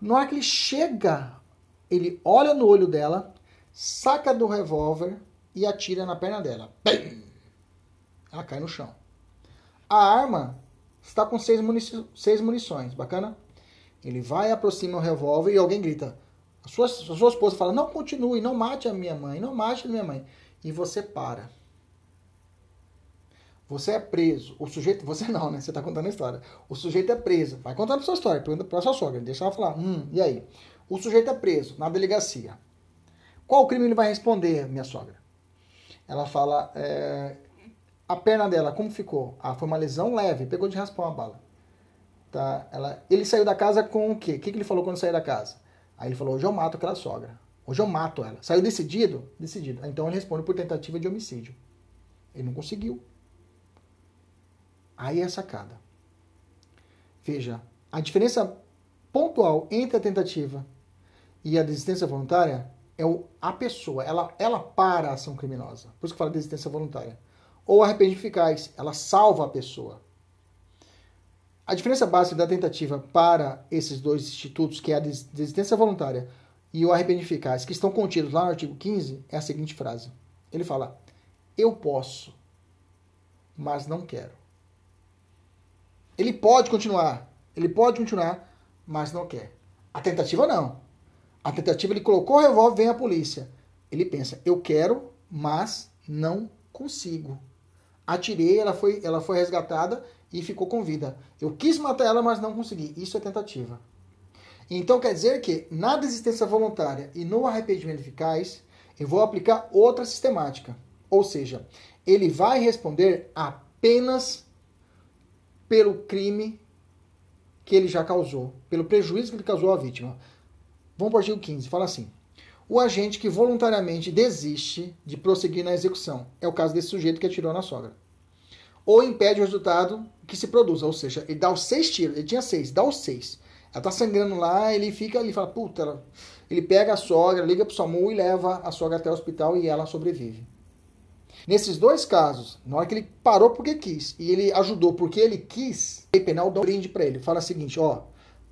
Na hora que ele chega, ele olha no olho dela, saca do revólver e atira na perna dela. Bem! Ela cai no chão. A arma está com seis, munici seis munições. Bacana? Ele vai, aproxima o revólver e alguém grita. A sua, a sua esposa fala: Não continue, não mate a minha mãe, não mate a minha mãe. E você para. Você é preso. O sujeito, você não, né? Você está contando a história. O sujeito é preso. Vai contando a sua história, pergunta para sua sogra. Deixa ela falar. Hum, e aí? O sujeito é preso na delegacia. Qual crime ele vai responder, minha sogra? Ela fala: é, a perna dela, como ficou? Ah, foi uma lesão leve, pegou de raspão a bala. Tá? Ela, ele saiu da casa com o quê? O que, que ele falou quando saiu da casa? Aí ele falou, hoje eu mato aquela sogra. Hoje eu mato ela. Saiu decidido? Decidido. Então ele responde por tentativa de homicídio. Ele não conseguiu. Aí é a sacada. Veja, a diferença pontual entre a tentativa e a desistência voluntária é o, a pessoa. Ela, ela para a ação criminosa. Por isso que fala desistência voluntária ou arrependimento eficaz, ela salva a pessoa. A diferença básica da tentativa para esses dois institutos, que é a desistência voluntária e o arrependimento eficaz, que estão contidos lá no artigo 15, é a seguinte frase. Ele fala: Eu posso, mas não quero. Ele pode continuar, ele pode continuar, mas não quer. A tentativa não. A tentativa ele colocou o revólver, vem a polícia. Ele pensa: Eu quero, mas não consigo atirei, ela foi, ela foi resgatada e ficou com vida. Eu quis matar ela, mas não consegui. Isso é tentativa. Então quer dizer que na desistência voluntária e no arrependimento eficaz, eu vou aplicar outra sistemática. Ou seja, ele vai responder apenas pelo crime que ele já causou, pelo prejuízo que ele causou à vítima. Vamos para o artigo 15, fala assim o agente que voluntariamente desiste de prosseguir na execução. É o caso desse sujeito que atirou na sogra. Ou impede o resultado que se produza, ou seja, ele dá os seis tiros, ele tinha seis, dá os seis. Ela tá sangrando lá, ele fica, ele fala, puta, ela... ele pega a sogra, liga pro SAMU e leva a sogra até o hospital e ela sobrevive. Nesses dois casos, na hora que ele parou porque quis e ele ajudou porque ele quis, o penal dá um brinde para ele. Fala o seguinte, ó,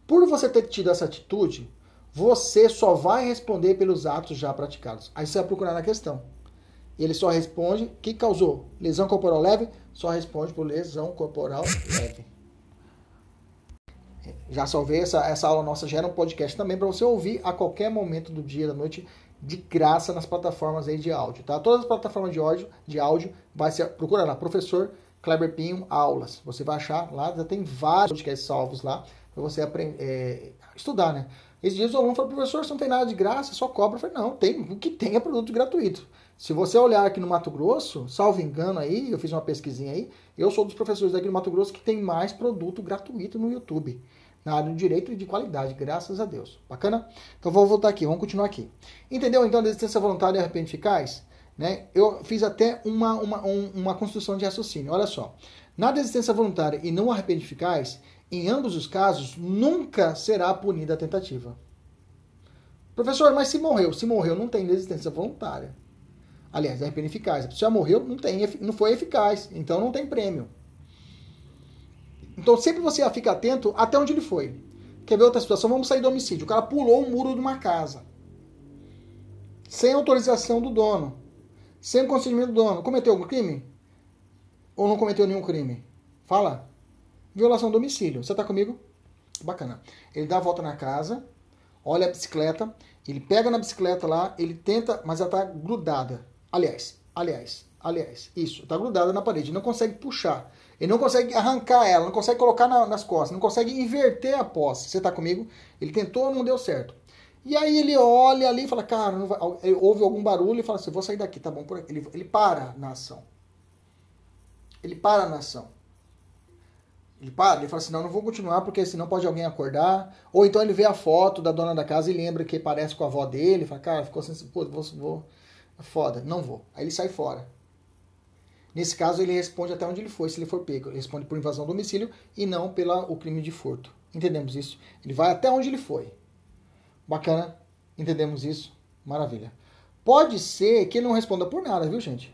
por você ter tido essa atitude, você só vai responder pelos atos já praticados. Aí você vai procurar na questão. Ele só responde que causou lesão corporal leve, só responde por lesão corporal leve. Já salvei essa, essa aula nossa, gera um podcast também para você ouvir a qualquer momento do dia, da noite, de graça nas plataformas aí de áudio, tá? Todas as plataformas de áudio, de áudio vai ser, procura lá, professor Kleber Pinho aulas. Você vai achar lá, já tem vários podcasts salvos lá para você aprender, é, estudar, né? Esses dias o aluno falou, professor, você não tem nada de graça, só cobra. Eu falei, não, tem, o que tem é produto gratuito. Se você olhar aqui no Mato Grosso, salvo engano aí, eu fiz uma pesquisinha aí, eu sou dos professores daqui no Mato Grosso que tem mais produto gratuito no YouTube. Na área do direito e de qualidade, graças a Deus. Bacana? Então vou voltar aqui, vamos continuar aqui. Entendeu então a desistência voluntária e arrependimento eficaz? Né? Eu fiz até uma, uma, um, uma construção de raciocínio. Olha só. Na desistência voluntária e não arrependimento eficaz, em ambos os casos, nunca será punida a tentativa. Professor, mas se morreu? Se morreu, não tem desistência voluntária. Aliás, é eficaz. Se já morreu, não, tem, não foi eficaz. Então não tem prêmio. Então sempre você fica atento até onde ele foi. Quer ver outra situação? Vamos sair do homicídio. O cara pulou o muro de uma casa. Sem autorização do dono. Sem consentimento do dono. Cometeu algum crime? Ou não cometeu nenhum crime? Fala. Violação do domicílio. Você tá comigo? Bacana. Ele dá a volta na casa, olha a bicicleta, ele pega na bicicleta lá, ele tenta, mas ela tá grudada. Aliás, aliás, aliás, isso, tá grudada na parede, não consegue puxar. Ele não consegue arrancar ela, não consegue colocar na, nas costas, não consegue inverter a posse. Você tá comigo? Ele tentou, não deu certo. E aí ele olha ali e fala, cara, vai... ele ouve algum barulho e fala assim, vou sair daqui, tá bom por aqui. Ele, ele para na ação. Ele para na ação. Ele para, ele fala assim, não, não vou continuar porque senão pode alguém acordar. Ou então ele vê a foto da dona da casa e lembra que parece com a avó dele. Fala, cara, ficou assim, pô, vou, vou, foda, não vou. Aí ele sai fora. Nesse caso, ele responde até onde ele foi, se ele for pego. Ele responde por invasão do domicílio e não pelo crime de furto. Entendemos isso? Ele vai até onde ele foi. Bacana? Entendemos isso? Maravilha. Pode ser que ele não responda por nada, viu, gente?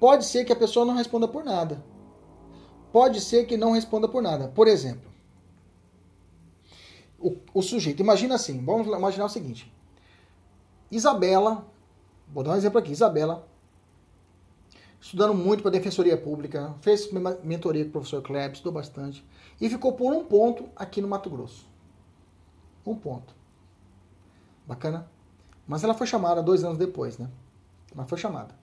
Pode ser que a pessoa não responda por nada. Pode ser que não responda por nada. Por exemplo, o, o sujeito, imagina assim, vamos imaginar o seguinte. Isabela, vou dar um exemplo aqui, Isabela estudando muito para a Defensoria Pública, fez mentoria com o professor Kleber, estudou bastante, e ficou por um ponto aqui no Mato Grosso. Um ponto. Bacana? Mas ela foi chamada dois anos depois, né? Ela foi chamada.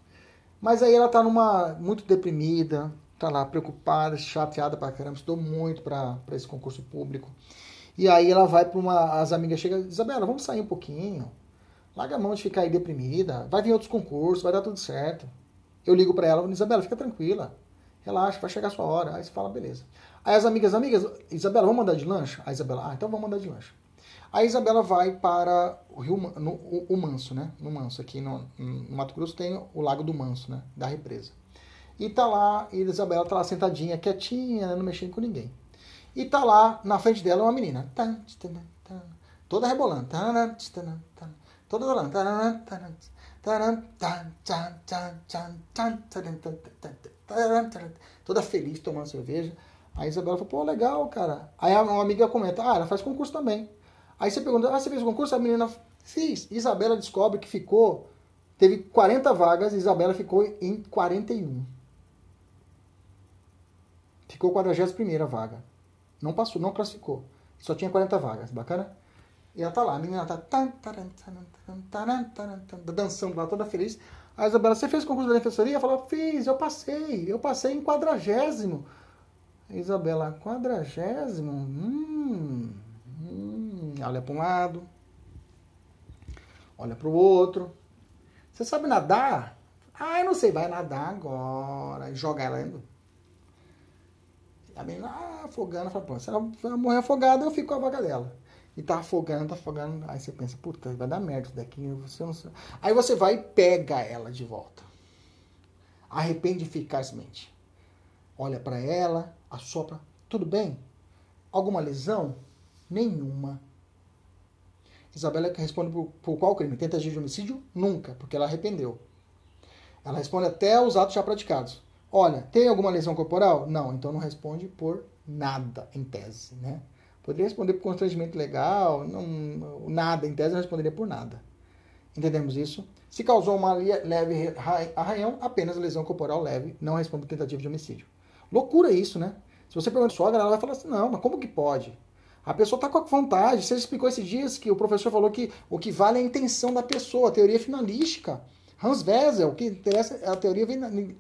Mas aí ela tá numa. muito deprimida, tá lá preocupada, chateada pra caramba, estudou muito para esse concurso público. E aí ela vai para uma. As amigas chegam, Isabela, vamos sair um pouquinho. Larga a mão de ficar aí deprimida. Vai vir outros concursos, vai dar tudo certo. Eu ligo para ela, Isabela, fica tranquila. Relaxa, vai chegar a sua hora. Aí você fala, beleza. Aí as amigas, amigas, Isabela, vamos mandar de lanche? A Isabela, ah, então vamos mandar de lanche. A Isabela vai para o Rio no, o, o, Manso, né? No Manso, aqui no, no, Mato Grosso tem o Lago do Manso, né? Da represa. E tá lá, e Isabela tá lá sentadinha, quietinha, né? não mexendo com ninguém. E tá lá, na frente dela, uma menina. Toda rebolando. Toda rolando toda feliz tomando cerveja. Aí Isabela falou, pô, legal, cara. Aí uma amiga comenta, ah, ela faz concurso também. Aí você pergunta, ah, você fez concurso? A menina, fiz. Isabela descobre que ficou, teve 40 vagas, Isabela ficou em 41. Ficou 41 vaga. Não passou, não classificou. Só tinha 40 vagas. Bacana? E ela tá lá, a menina tá dançando lá, toda feliz. A Isabela, você fez concurso da defensoria? Ela falou, fiz, eu passei, eu passei em quadragésimo. Isabela, quadragésimo? Hum, olha para um lado, olha para o outro. Você sabe nadar? Ah, eu não sei, vai nadar agora. Joga ela indo. A menina, ah, afogando, fala, pô, se ela morrer afogada, eu fico com a vaga dela e tá afogando, tá afogando. Aí você pensa, puta, vai dar merda isso daqui. Você não... Aí você vai e pega ela de volta. Arrepende eficazmente. Olha para ela, assopra. Tudo bem? Alguma lesão? Nenhuma. Isabela responde por, por qual crime? Tentativa de homicídio? Nunca, porque ela arrependeu. Ela responde até os atos já praticados. Olha, tem alguma lesão corporal? Não, então não responde por nada, em tese, né? Poderia responder por constrangimento legal, não, nada, em tese não responderia por nada. Entendemos isso? Se causou uma leve arranhão, apenas lesão corporal leve, não responde por tentativa de homicídio. Loucura isso, né? Se você pergunta a sogra, ela vai falar assim, não, mas como que pode? A pessoa está com a vontade. Você explicou esses dias que o professor falou que o que vale é a intenção da pessoa, a teoria finalística. Hans Wessel, o que interessa é a teoria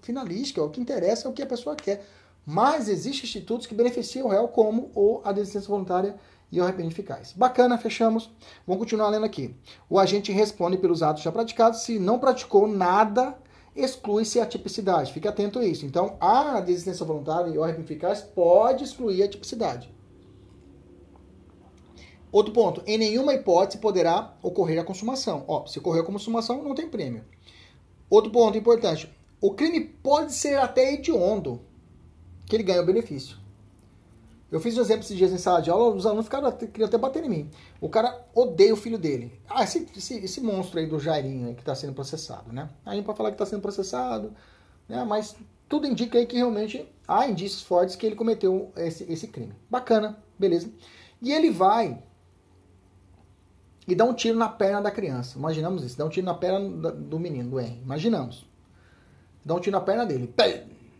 finalística, o que interessa é o que a pessoa quer. Mas existem institutos que beneficiam o réu, como o a desistência voluntária e o arrependimento eficaz. Bacana, fechamos. Vamos continuar lendo aqui. O agente responde pelos atos já praticados. Se não praticou nada, exclui-se a tipicidade. Fique atento a isso. Então, a desistência voluntária e o arrependimento eficaz pode excluir a tipicidade. Outro ponto, em nenhuma hipótese poderá ocorrer a consumação. Ó, se ocorrer a consumação, não tem prêmio. Outro ponto importante, o crime pode ser até hediondo que ele ganha o benefício. Eu fiz um exemplo esses dias em sala de aula, os alunos ficaram, queriam até bater em mim. O cara odeia o filho dele. Ah, esse, esse, esse monstro aí do Jairinho aí que está sendo processado, né? Aí para falar que está sendo processado, né? Mas tudo indica aí que realmente há indícios fortes que ele cometeu esse, esse crime. Bacana, beleza. E ele vai e dá um tiro na perna da criança. Imaginamos isso, dá um tiro na perna do menino, do Henry. Imaginamos. Dá um tiro na perna dele.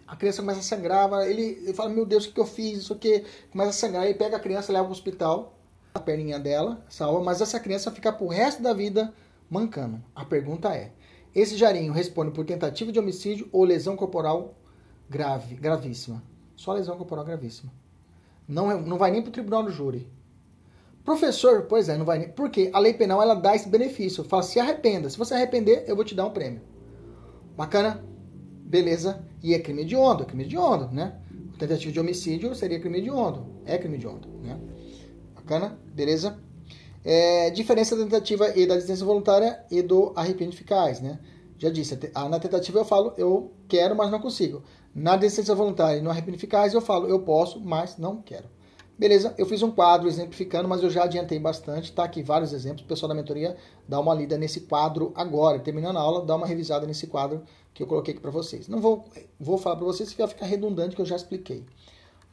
A criança começa a sangrar, ele, ele fala, meu Deus, o que eu fiz? Isso aqui começa a sangrar, ele pega a criança, leva para o hospital, a perninha dela, salva, mas essa criança fica pro resto da vida mancando. A pergunta é: esse jarinho responde por tentativa de homicídio ou lesão corporal grave, gravíssima? Só lesão corporal gravíssima. Não, é, não vai nem para o tribunal do júri. Professor, pois é, não vai nem. Porque a lei penal ela dá esse benefício. Fala, se arrependa. Se você arrepender, eu vou te dar um prêmio. Bacana? Beleza? E é crime de onda, crime de onda, né? Tentativa de homicídio seria crime de onda. É crime de onda, né? Bacana? Beleza? É, diferença da tentativa e da desistência voluntária e do arrependimento eficaz, né? Já disse, na tentativa eu falo eu quero, mas não consigo. Na desistência voluntária e no arrependimento eficaz eu falo eu posso, mas não quero. Beleza, eu fiz um quadro exemplificando, mas eu já adiantei bastante, tá aqui vários exemplos. O pessoal da mentoria dá uma lida nesse quadro agora. Terminando a aula, dá uma revisada nesse quadro que eu coloquei aqui para vocês. Não vou, vou falar para vocês que vai ficar redundante, que eu já expliquei.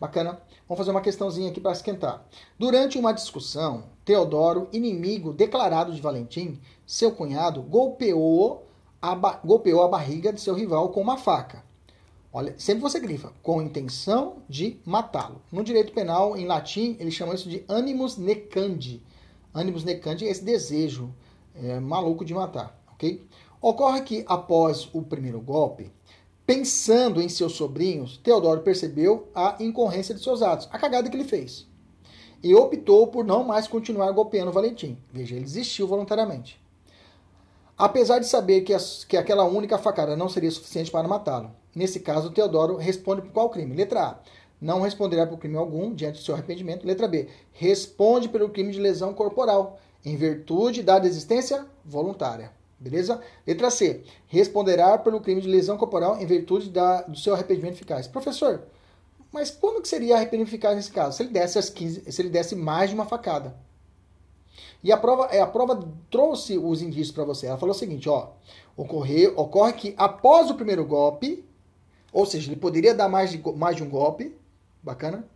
Bacana? Vamos fazer uma questãozinha aqui para esquentar. Durante uma discussão, Teodoro, inimigo declarado de Valentim, seu cunhado, golpeou a, golpeou a barriga de seu rival com uma faca. Olha, sempre você grifa, com intenção de matá-lo. No direito penal, em latim, eles chamam isso de animus necandi. Animus necandi é esse desejo é, maluco de matar, ok? Ocorre que, após o primeiro golpe, pensando em seus sobrinhos, Teodoro percebeu a incorrência de seus atos, a cagada que ele fez. E optou por não mais continuar golpeando Valentim. Veja, ele desistiu voluntariamente. Apesar de saber que, as, que aquela única facada não seria suficiente para matá-lo. Nesse caso, Teodoro responde por qual crime? Letra A. Não responderá por crime algum diante do seu arrependimento. Letra B. Responde pelo crime de lesão corporal, em virtude da desistência voluntária. Beleza? Letra C. Responderá pelo crime de lesão corporal em virtude da, do seu arrependimento eficaz. Professor, mas como que seria arrependimento eficaz nesse caso? Se ele desse, as 15, se ele desse mais de uma facada. E a prova, é, a prova trouxe os indícios para você. Ela falou o seguinte, ó. Ocorre, ocorre que após o primeiro golpe, ou seja, ele poderia dar mais de, mais de um golpe. Bacana.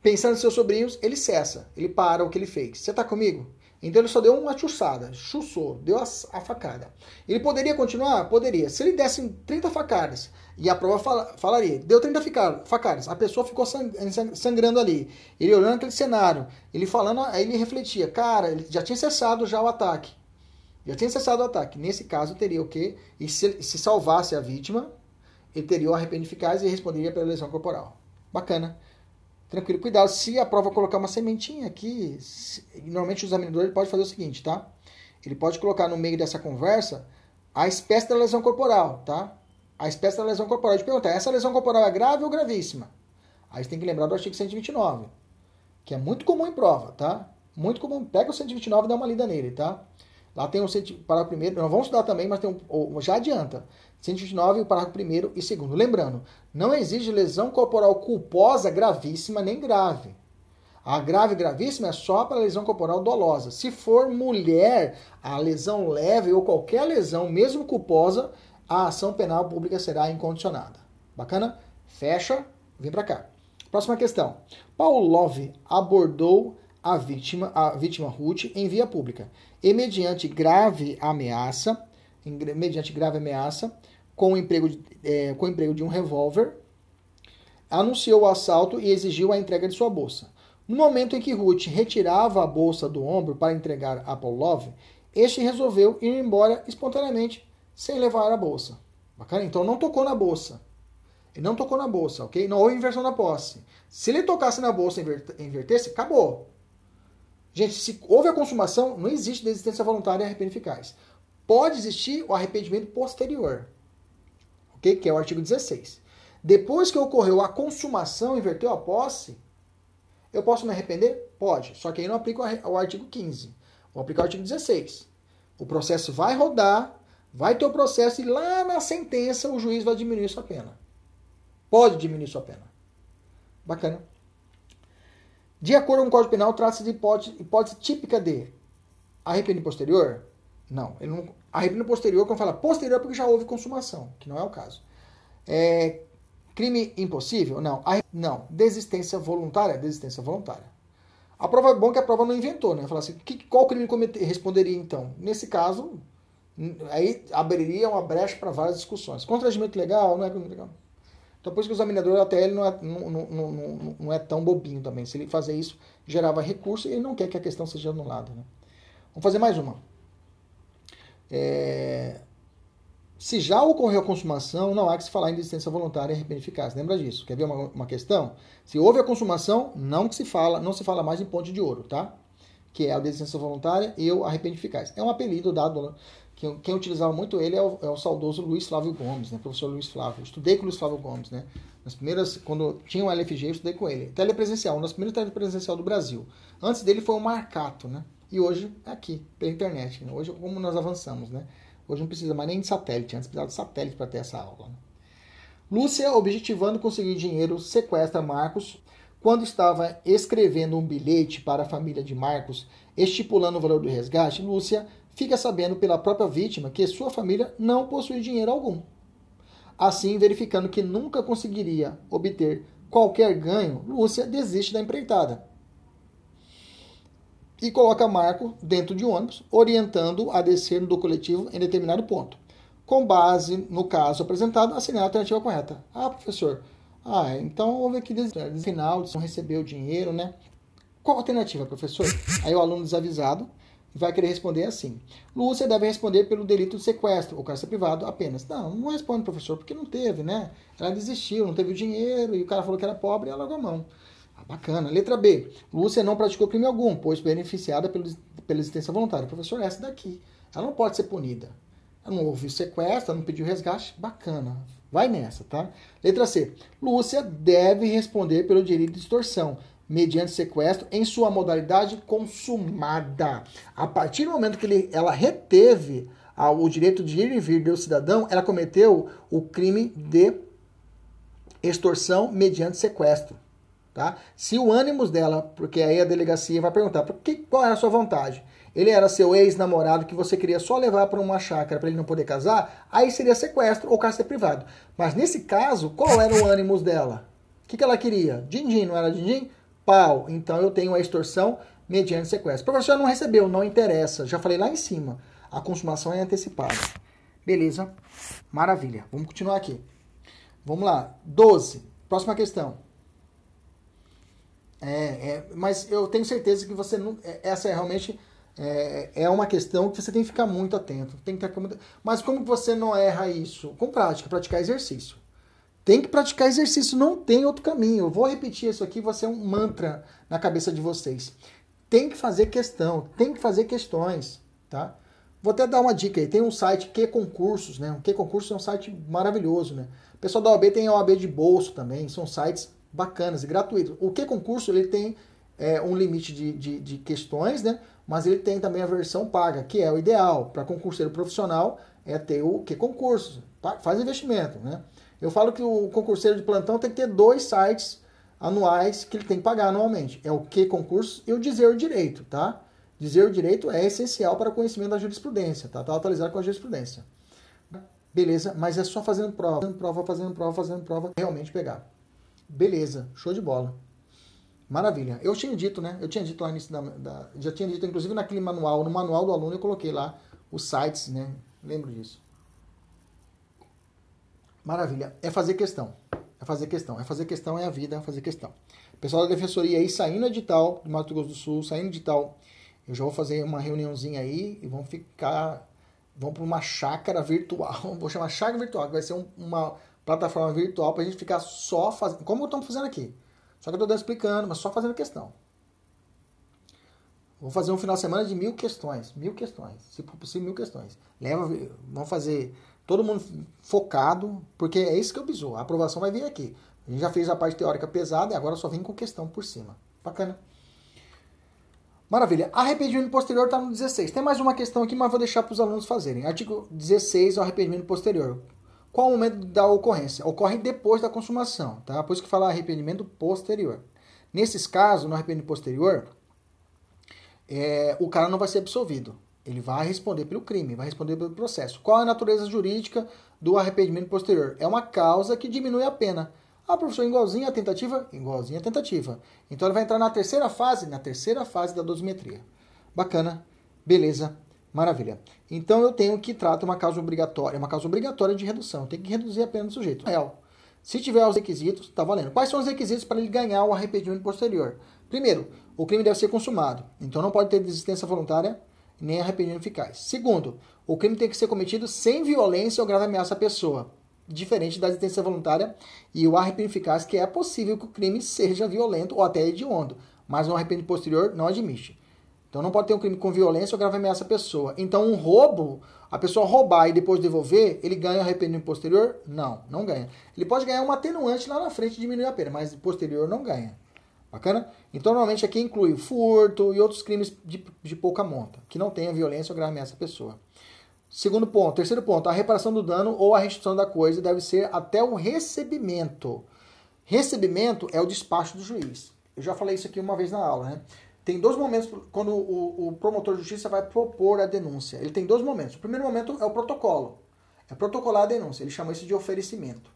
Pensando em seus sobrinhos, ele cessa. Ele para o que ele fez. Você está comigo? Então ele só deu uma chuçada, chuçou, deu a, a, facada. Ele poderia continuar? Poderia. Se ele desse 30 facadas, e a prova fala, falaria, deu 30 facadas, a pessoa ficou sangrando ali. Ele olhando aquele cenário, ele falando, aí ele refletia, cara, ele já tinha cessado já o ataque. Já tinha cessado o ataque. Nesse caso, teria o quê? E se, se salvasse a vítima, ele teria o arrependimento eficaz e responderia pela lesão corporal. Bacana. Tranquilo. Cuidado, se a prova colocar uma sementinha aqui, se, normalmente o examinador ele pode fazer o seguinte, tá? Ele pode colocar no meio dessa conversa a espécie da lesão corporal, tá? A espécie da lesão corporal. Ele perguntar, essa lesão corporal é grave ou gravíssima? Aí você tem que lembrar do artigo 129, que é muito comum em prova, tá? Muito comum. Pega o 129 e dá uma lida nele, tá? Lá tem um parágrafo primeiro, nós vamos estudar também, mas tem um, já adianta. 129, o parágrafo primeiro e segundo. Lembrando, não exige lesão corporal culposa gravíssima nem grave. A grave gravíssima é só para lesão corporal dolosa. Se for mulher, a lesão leve ou qualquer lesão, mesmo culposa, a ação penal pública será incondicionada. Bacana? Fecha, vem para cá. Próxima questão. Love abordou a vítima, a vítima Ruth em via pública e mediante grave ameaça, mediante grave ameaça, com o emprego de, é, com emprego de um revólver, anunciou o assalto e exigiu a entrega de sua bolsa. No momento em que Ruth retirava a bolsa do ombro para entregar a Love, este resolveu ir embora espontaneamente, sem levar a bolsa. Bacana? Então não tocou na bolsa. Ele não tocou na bolsa, ok? Não houve inversão da posse. Se ele tocasse na bolsa e invertesse, acabou. Gente, se houve a consumação, não existe desistência voluntária e arrependimento eficaz. Pode existir o arrependimento posterior, ok? Que é o artigo 16. Depois que ocorreu a consumação, inverteu a posse, eu posso me arrepender? Pode. Só que aí não aplico o artigo 15. Vou aplicar o artigo 16. O processo vai rodar, vai ter o processo e lá na sentença o juiz vai diminuir sua pena. Pode diminuir sua pena. Bacana. De acordo com o Código Penal, trata-se de hipótese, hipótese, típica de arrependimento posterior? Não. Ele não arrependimento posterior, quando fala posterior, é porque já houve consumação, que não é o caso. É, crime impossível? Não. Arre... Não. Desistência voluntária? Desistência voluntária. A prova é bom que a prova não inventou, né? Falar assim, que, qual crime cometer, responderia então? Nesse caso, aí abriria uma brecha para várias discussões. Constrangimento legal, não é legal? Então, por isso que o examinador até ele não é, não, não, não, não é tão bobinho também. Se ele fazer isso, gerava recurso e ele não quer que a questão seja anulada. Né? Vamos fazer mais uma. É... Se já ocorreu a consumação, não há que se falar em desistência voluntária e arrependimento eficaz. Lembra disso? Quer ver uma, uma questão? Se houve a consumação, não que se fala, não se fala mais em ponte de ouro, tá? Que é a desistência voluntária e o arrependimento eficaz. É um apelido dado quem, quem utilizava muito ele é o, é o, saudoso Luiz Flávio Gomes, né? Professor Luiz Flávio. Eu estudei com o Luiz Flávio Gomes, né? Nas primeiras, quando tinha o LFG, eu estudei com ele. Telepresencial, um dos primeiros telepresencial do Brasil. Antes dele foi o Marcato, né? E hoje é aqui, pela internet. Né? Hoje, como nós avançamos, né? Hoje não precisa mais nem de satélite, antes precisava de satélite para ter essa aula. Né? Lúcia, objetivando conseguir dinheiro, sequestra Marcos. Quando estava escrevendo um bilhete para a família de Marcos, estipulando o valor do resgate, Lúcia fica sabendo pela própria vítima que sua família não possui dinheiro algum. Assim, verificando que nunca conseguiria obter qualquer ganho, Lúcia desiste da empreitada e coloca Marco dentro de um ônibus, orientando a descer do coletivo em determinado ponto. Com base no caso apresentado, assinar a alternativa correta. Ah, professor, ah, então houve aqui no final, não recebeu o dinheiro, né? Qual a alternativa, professor? Aí o aluno desavisado vai querer responder assim. Lúcia deve responder pelo delito de sequestro ou cárcere privado apenas. Não, não responde, professor, porque não teve, né? Ela desistiu, não teve o dinheiro e o cara falou que era pobre e ela largou a mão. Ah, bacana. Letra B. Lúcia não praticou crime algum, pois beneficiada pelo, pela existência voluntária. Professor, essa daqui. Ela não pode ser punida. Ela não houve sequestro, ela não pediu resgate. Bacana. Vai nessa, tá? Letra C. Lúcia deve responder pelo direito de extorsão mediante sequestro em sua modalidade consumada. A partir do momento que ele, ela reteve o direito de ir e vir do cidadão, ela cometeu o crime de extorsão mediante sequestro. Tá? Se o ânimos dela, porque aí a delegacia vai perguntar, que, qual era a sua vontade? Ele era seu ex-namorado que você queria só levar para uma chácara para ele não poder casar, aí seria sequestro ou cárcere privado. Mas nesse caso, qual era o ânimos dela? O que, que ela queria? Din-din, não era din-din? Pau. Então eu tenho a extorsão mediante sequestro. Professor não recebeu, não interessa. Já falei lá em cima. A consumação é antecipada. Beleza? Maravilha. Vamos continuar aqui. Vamos lá. 12. Próxima questão. É, é, mas eu tenho certeza que você não. É, essa é realmente é, é, uma questão que você tem que ficar muito atento. Tem que muito, mas como você não erra isso? Com prática, praticar exercício. Tem que praticar exercício, não tem outro caminho. Eu vou repetir isso aqui, vai ser um mantra na cabeça de vocês. Tem que fazer questão, tem que fazer questões, tá? Vou até dar uma dica aí. Tem um site Que Concursos, né? O Que Concursos é um site maravilhoso, né? O pessoal da OAB tem a OAB de bolso também. São sites bacanas e gratuitos. O Que Concurso ele tem é, um limite de, de, de, questões, né? Mas ele tem também a versão paga, que é o ideal para concurseiro profissional é ter o Que Concursos. Faz investimento, né? Eu falo que o concurseiro de plantão tem que ter dois sites anuais que ele tem que pagar anualmente. É o que concurso e o dizer o direito, tá? Dizer o direito é essencial para o conhecimento da jurisprudência, tá? Tá atualizado com a jurisprudência. Beleza, mas é só fazendo prova, fazendo prova, fazendo prova, fazendo prova, realmente pegar. Beleza, show de bola. Maravilha. Eu tinha dito, né? Eu tinha dito lá no início da, da, Já tinha dito, inclusive naquele manual, no manual do aluno eu coloquei lá os sites, né? Lembro disso. Maravilha. É fazer questão. É fazer questão. É fazer questão é a vida, é fazer questão. Pessoal da defensoria aí saindo edital do Mato Grosso do Sul, saindo edital. Eu já vou fazer uma reuniãozinha aí e vamos ficar. Vamos para uma chácara virtual. Vou chamar chácara virtual, que vai ser um, uma plataforma virtual para a gente ficar só fazendo. Como estamos fazendo aqui. Só que eu estou explicando, mas só fazendo questão. Vou fazer um final de semana de mil questões. Mil questões. Se possível, mil questões. Leva, vamos fazer todo mundo focado, porque é isso que eu bizu. A aprovação vai vir aqui. A gente já fez a parte teórica pesada e agora só vem com questão por cima. Bacana. Maravilha. Arrependimento posterior está no 16. Tem mais uma questão aqui, mas vou deixar para os alunos fazerem. Artigo 16 é o arrependimento posterior. Qual o momento da ocorrência? Ocorre depois da consumação, tá? Por isso que fala arrependimento posterior. Nesses casos, no arrependimento posterior, é, o cara não vai ser absolvido. Ele vai responder pelo crime, vai responder pelo processo. Qual a natureza jurídica do arrependimento posterior? É uma causa que diminui a pena. Ah, professor, igualzinho a tentativa? Igualzinho a tentativa. Então ele vai entrar na terceira fase, na terceira fase da dosimetria. Bacana, beleza, maravilha. Então eu tenho que tratar uma causa obrigatória, uma causa obrigatória de redução. Tem que reduzir a pena do sujeito. Real. Se tiver os requisitos, tá valendo. Quais são os requisitos para ele ganhar o arrependimento posterior? Primeiro, o crime deve ser consumado. Então não pode ter desistência voluntária nem arrependimento eficaz. Segundo, o crime tem que ser cometido sem violência ou grave ameaça à pessoa, diferente da detenção voluntária e o arrependimento eficaz, que é possível que o crime seja violento ou até hediondo, mas um arrependimento posterior não admite. Então não pode ter um crime com violência ou grave ameaça à pessoa. Então um roubo, a pessoa roubar e depois devolver, ele ganha arrependimento posterior? Não, não ganha. Ele pode ganhar um atenuante lá na frente e diminuir a pena, mas posterior não ganha. Bacana? Então, normalmente aqui inclui furto e outros crimes de, de pouca monta, que não tenha violência ou grave ameaça à pessoa. Segundo ponto, terceiro ponto, a reparação do dano ou a restituição da coisa deve ser até o recebimento. Recebimento é o despacho do juiz. Eu já falei isso aqui uma vez na aula, né? Tem dois momentos quando o, o promotor de justiça vai propor a denúncia. Ele tem dois momentos. O primeiro momento é o protocolo. É protocolar a denúncia. Ele chama isso de oferecimento.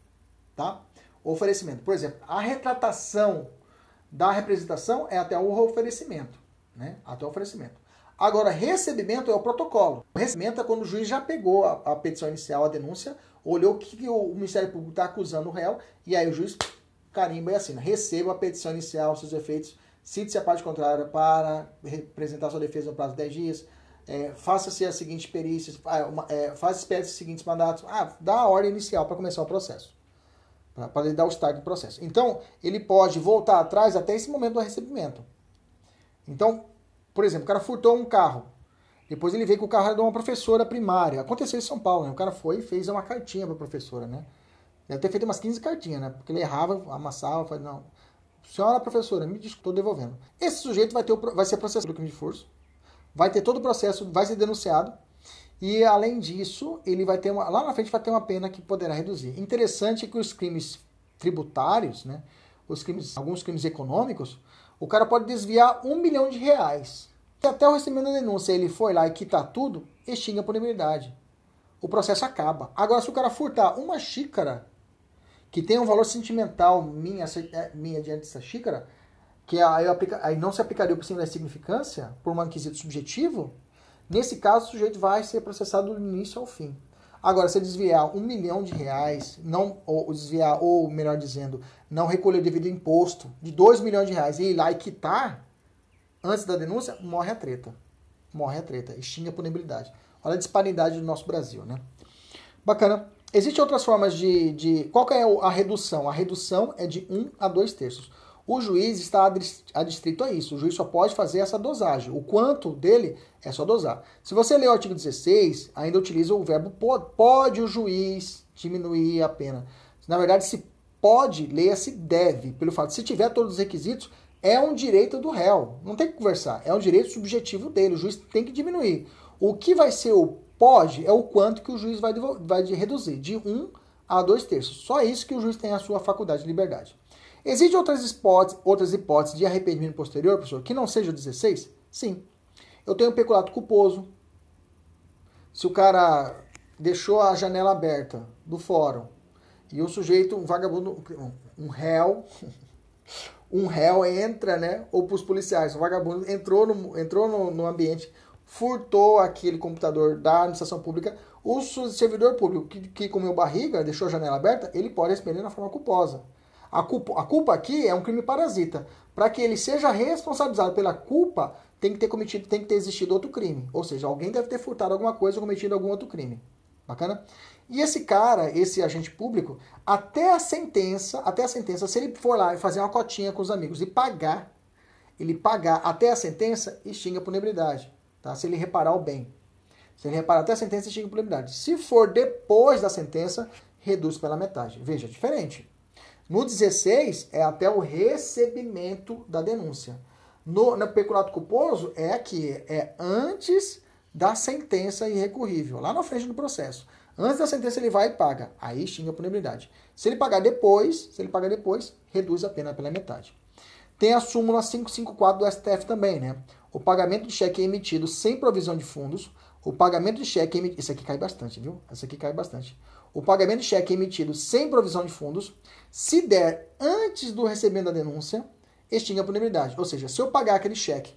Tá? Oferecimento. Por exemplo, a retratação da representação é até o oferecimento, né? Até o oferecimento. Agora, recebimento é o protocolo. Recebimento é quando o juiz já pegou a, a petição inicial, a denúncia, olhou o que, que o, Ministério Público está acusando o réu, e aí o juiz carimba e assina. Receba a petição inicial, seus efeitos, cite-se a parte contrária para representar sua defesa no prazo de 10 dias, é, faça-se as seguintes perícias, é, faça-se os seguintes mandatos, ah, dá a ordem inicial para começar o processo para ele dar o start do processo. Então, ele pode voltar atrás até esse momento do recebimento. Então, por exemplo, o cara furtou um carro. Depois ele veio que o carro de uma professora primária. Aconteceu em São Paulo, né? O cara foi e fez uma cartinha para a professora, né? Deve ter feito umas 15 cartinhas, né? Porque ele errava, amassava, falei, não. Senhora professora, me que estou devolvendo. Esse sujeito vai, ter o, vai ser processado pelo crime de força, vai ter todo o processo, vai ser denunciado, e além disso, ele vai ter uma, lá na frente vai ter uma pena que poderá reduzir. Interessante que os crimes tributários, né, os crimes, alguns crimes econômicos, o cara pode desviar um milhão de reais. E até o recebimento da denúncia ele foi lá e quitar tudo, extingue a punibilidade. O processo acaba. Agora, se o cara furtar uma xícara, que tem um valor sentimental minha, é, minha diante dessa xícara, que aí, aplica, aí não se aplicaria o princípio da significância por um inquisito subjetivo, Nesse caso, o sujeito vai ser processado do início ao fim. Agora, se desviar um milhão de reais, não, ou desviar, ou melhor dizendo, não recolher devido imposto de dois milhões de reais e ir lá e quitar antes da denúncia, morre a treta. Morre a treta, extingue a punibilidade. Olha a disparidade do nosso Brasil, né? Bacana. Existem outras formas de, de. Qual é a redução? A redução é de 1 a 2 terços. O juiz está adstrito a isso. O juiz só pode fazer essa dosagem. O quanto dele é só dosar. Se você ler o artigo 16, ainda utiliza o verbo pode, pode o juiz diminuir a pena. Na verdade, se pode, leia-se deve. Pelo fato, se tiver todos os requisitos, é um direito do réu. Não tem que conversar. É um direito subjetivo dele. O juiz tem que diminuir. O que vai ser o pode é o quanto que o juiz vai, vai reduzir. De 1 um a 2 terços. Só isso que o juiz tem a sua faculdade de liberdade. Existem outras hipóteses, outras hipóteses de arrependimento posterior, professor, que não seja 16? Sim. Eu tenho peculato culposo. Se o cara deixou a janela aberta do fórum e o sujeito, um vagabundo, um réu, um réu entra, né? Ou para os policiais, um vagabundo entrou no, entrou no, no ambiente, furtou aquele computador da administração pública, o servidor público que, que comeu barriga, deixou a janela aberta, ele pode responder na forma culposa. A culpa, a culpa aqui é um crime parasita. Para que ele seja responsabilizado pela culpa, tem que ter cometido, tem que ter existido outro crime. Ou seja, alguém deve ter furtado alguma coisa ou cometido algum outro crime. Bacana? E esse cara, esse agente público, até a sentença, até a sentença, se ele for lá e fazer uma cotinha com os amigos e pagar, ele pagar até a sentença, extingue a punibilidade. Tá? Se ele reparar o bem. Se ele reparar até a sentença, extingue a punibilidade. Se for depois da sentença, reduz pela metade. Veja, diferente. No 16 é até o recebimento da denúncia. No, no peculato culposo é aqui, é antes da sentença irrecorrível, lá na frente do processo. Antes da sentença ele vai e paga, aí extingue a punibilidade. Se ele pagar depois, se ele pagar depois, reduz a pena pela metade. Tem a súmula 554 do STF também, né? O pagamento de cheque emitido sem provisão de fundos, o pagamento de cheque emitido, isso aqui cai bastante, viu? Isso aqui cai bastante o pagamento de cheque emitido sem provisão de fundos, se der antes do recebimento da denúncia, extingue a punibilidade. Ou seja, se eu pagar aquele cheque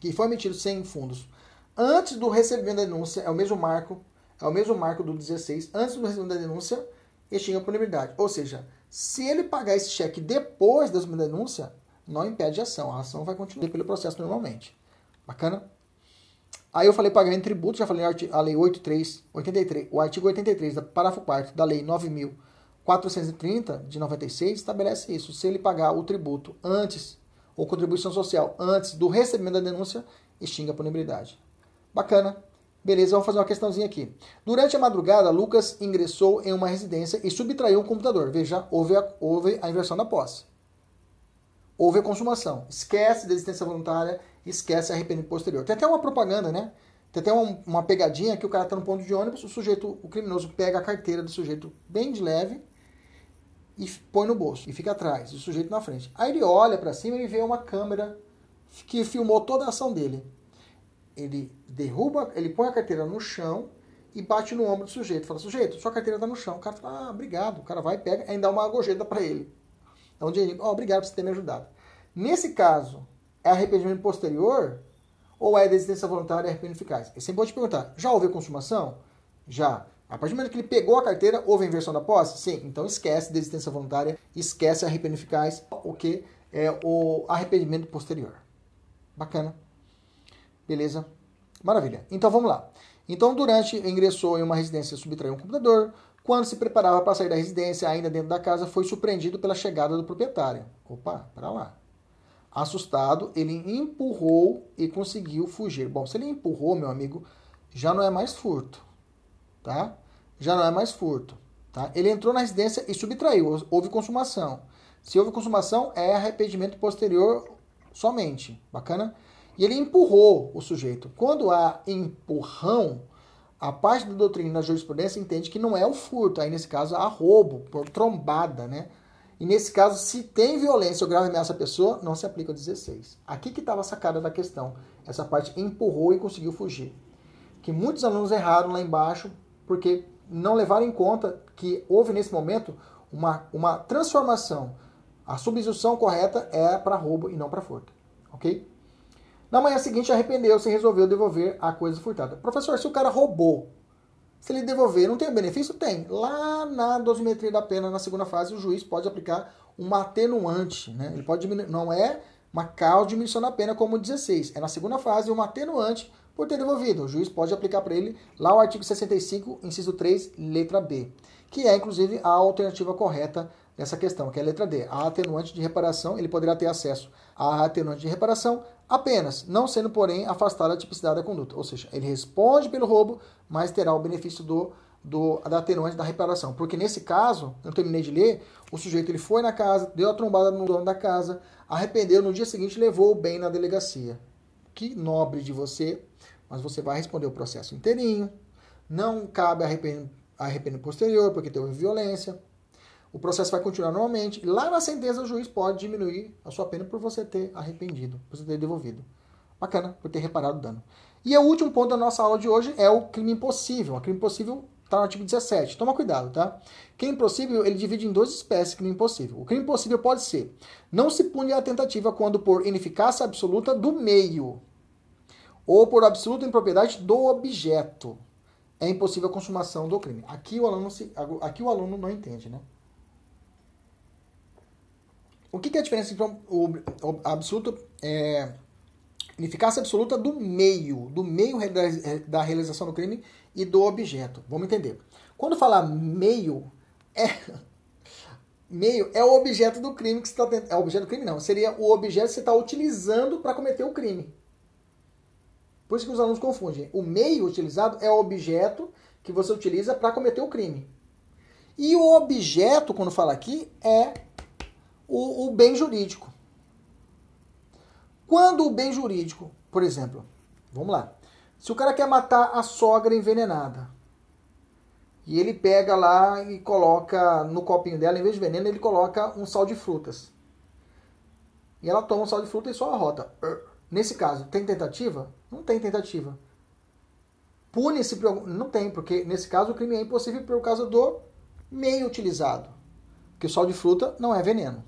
que foi emitido sem fundos antes do recebimento da denúncia, é o mesmo marco, é o mesmo marco do 16, antes do recebimento da denúncia, extingue a punibilidade. Ou seja, se ele pagar esse cheque depois da denúncia, não impede a ação. A ação vai continuar pelo processo normalmente. Bacana? Aí eu falei pagamento de tributo, já falei a lei 83, 83, o artigo 83, da parágrafo 4 da lei 9.430 de 96 estabelece isso. Se ele pagar o tributo antes, ou contribuição social, antes do recebimento da denúncia, extingue a punibilidade. Bacana. Beleza, vamos fazer uma questãozinha aqui. Durante a madrugada, Lucas ingressou em uma residência e subtraiu um computador. Veja, houve a, houve a inversão da posse. Houve a consumação. Esquece da existência voluntária, esquece a posterior. Tem até uma propaganda, né? Tem até uma, uma pegadinha que o cara está no ponto de ônibus, o sujeito, o criminoso pega a carteira do sujeito bem de leve e põe no bolso e fica atrás, o sujeito na frente. Aí ele olha para cima e vê uma câmera que filmou toda a ação dele. Ele derruba, ele põe a carteira no chão e bate no ombro do sujeito. Fala, sujeito, sua carteira está no chão. O cara fala, ah, obrigado. O cara vai pega ainda dá uma gorjeta para ele. Dá um dinheirinho. Oh, obrigado por você ter me ajudado. Nesse caso, é arrependimento posterior ou é desistência voluntária e arrependimento eficaz? E sempre pode perguntar, já houve consumação? Já. A partir do momento que ele pegou a carteira, houve inversão da posse? Sim. Então esquece desistência voluntária, esquece arrependimento eficaz, o que é o arrependimento posterior. Bacana. Beleza? Maravilha. Então vamos lá. Então, durante ingressou em uma residência, subtraiu um computador. Quando se preparava para sair da residência, ainda dentro da casa, foi surpreendido pela chegada do proprietário. Opa, para lá. Assustado, ele empurrou e conseguiu fugir. Bom, se ele empurrou, meu amigo, já não é mais furto, tá? Já não é mais furto, tá? Ele entrou na residência e subtraiu, houve consumação. Se houve consumação, é arrependimento posterior somente. Bacana? E ele empurrou o sujeito. Quando há empurrão, a parte da doutrina da jurisprudência entende que não é o furto, aí nesse caso há roubo, por trombada, né? E nesse caso, se tem violência ou grave ameaça à pessoa, não se aplica o 16. Aqui que estava a sacada da questão. Essa parte empurrou e conseguiu fugir. Que muitos alunos erraram lá embaixo porque não levaram em conta que houve nesse momento uma, uma transformação. A substituição correta é para roubo e não para furto. Ok? Na manhã seguinte, arrependeu-se e resolveu devolver a coisa furtada. Professor, se o cara roubou, se ele devolver, não tem benefício? Tem. Lá na dosimetria da pena, na segunda fase, o juiz pode aplicar uma atenuante. Né? Ele pode diminuir, não é uma causa diminuição da pena como 16. É na segunda fase uma atenuante por ter devolvido. O juiz pode aplicar para ele lá o artigo 65, inciso 3, letra B, que é inclusive a alternativa correta nessa questão, que é a letra D. A atenuante de reparação, ele poderá ter acesso à atenuante de reparação apenas, não sendo, porém, afastada a tipicidade da conduta. Ou seja, ele responde pelo roubo, mas terá o benefício do, do, da atenuante da reparação. Porque nesse caso, eu terminei de ler, o sujeito ele foi na casa, deu a trombada no dono da casa, arrependeu, no dia seguinte levou o bem na delegacia. Que nobre de você, mas você vai responder o processo inteirinho, não cabe arrependimento, arrependimento posterior, porque teve violência, o processo vai continuar normalmente. Lá na sentença, o juiz pode diminuir a sua pena por você ter arrependido, por você ter devolvido. Bacana, por ter reparado o dano. E o último ponto da nossa aula de hoje é o crime impossível. O crime impossível está no artigo 17. Toma cuidado, tá? Crime impossível, ele divide em duas espécies crime impossível. O crime impossível pode ser, não se pune a tentativa quando por ineficácia absoluta do meio ou por absoluta impropriedade do objeto. É impossível a consumação do crime. Aqui o aluno, se, aqui o aluno não entende, né? O que, que é a diferença entre o, absoluto, é, eficácia absoluta do meio, do meio da realização do crime e do objeto? Vamos entender. Quando falar meio, é meio é o objeto do crime que você está É o objeto do crime, não. Seria o objeto que você está utilizando para cometer o crime. Por isso que os alunos confundem. O meio utilizado é o objeto que você utiliza para cometer o crime. E o objeto, quando fala aqui, é o, o bem jurídico. Quando o bem jurídico, por exemplo, vamos lá. Se o cara quer matar a sogra envenenada, e ele pega lá e coloca no copinho dela, em vez de veneno, ele coloca um sal de frutas. E ela toma o sal de fruta e só arrota. Nesse caso, tem tentativa? Não tem tentativa. Pune-se por Não tem, porque nesse caso o crime é impossível por causa do meio utilizado. Porque o sal de fruta não é veneno.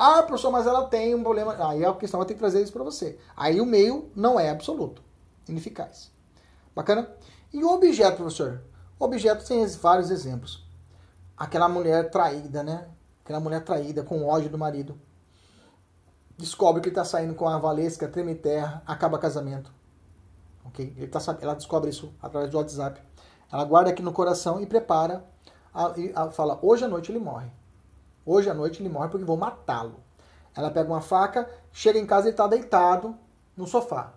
Ah, professor, mas ela tem um problema. Aí a questão vai ter que trazer isso para você. Aí o meio não é absoluto, ineficaz. Bacana? E o objeto, professor? O objeto tem vários exemplos. Aquela mulher traída, né? Aquela mulher traída com ódio do marido. Descobre que ele está saindo com a Valesca, treme terra, acaba casamento. ok? Ele tá, ela descobre isso através do WhatsApp. Ela guarda aqui no coração e prepara, a, a, fala, hoje à noite ele morre. Hoje à noite ele morre porque vou matá-lo. Ela pega uma faca, chega em casa e está deitado no sofá.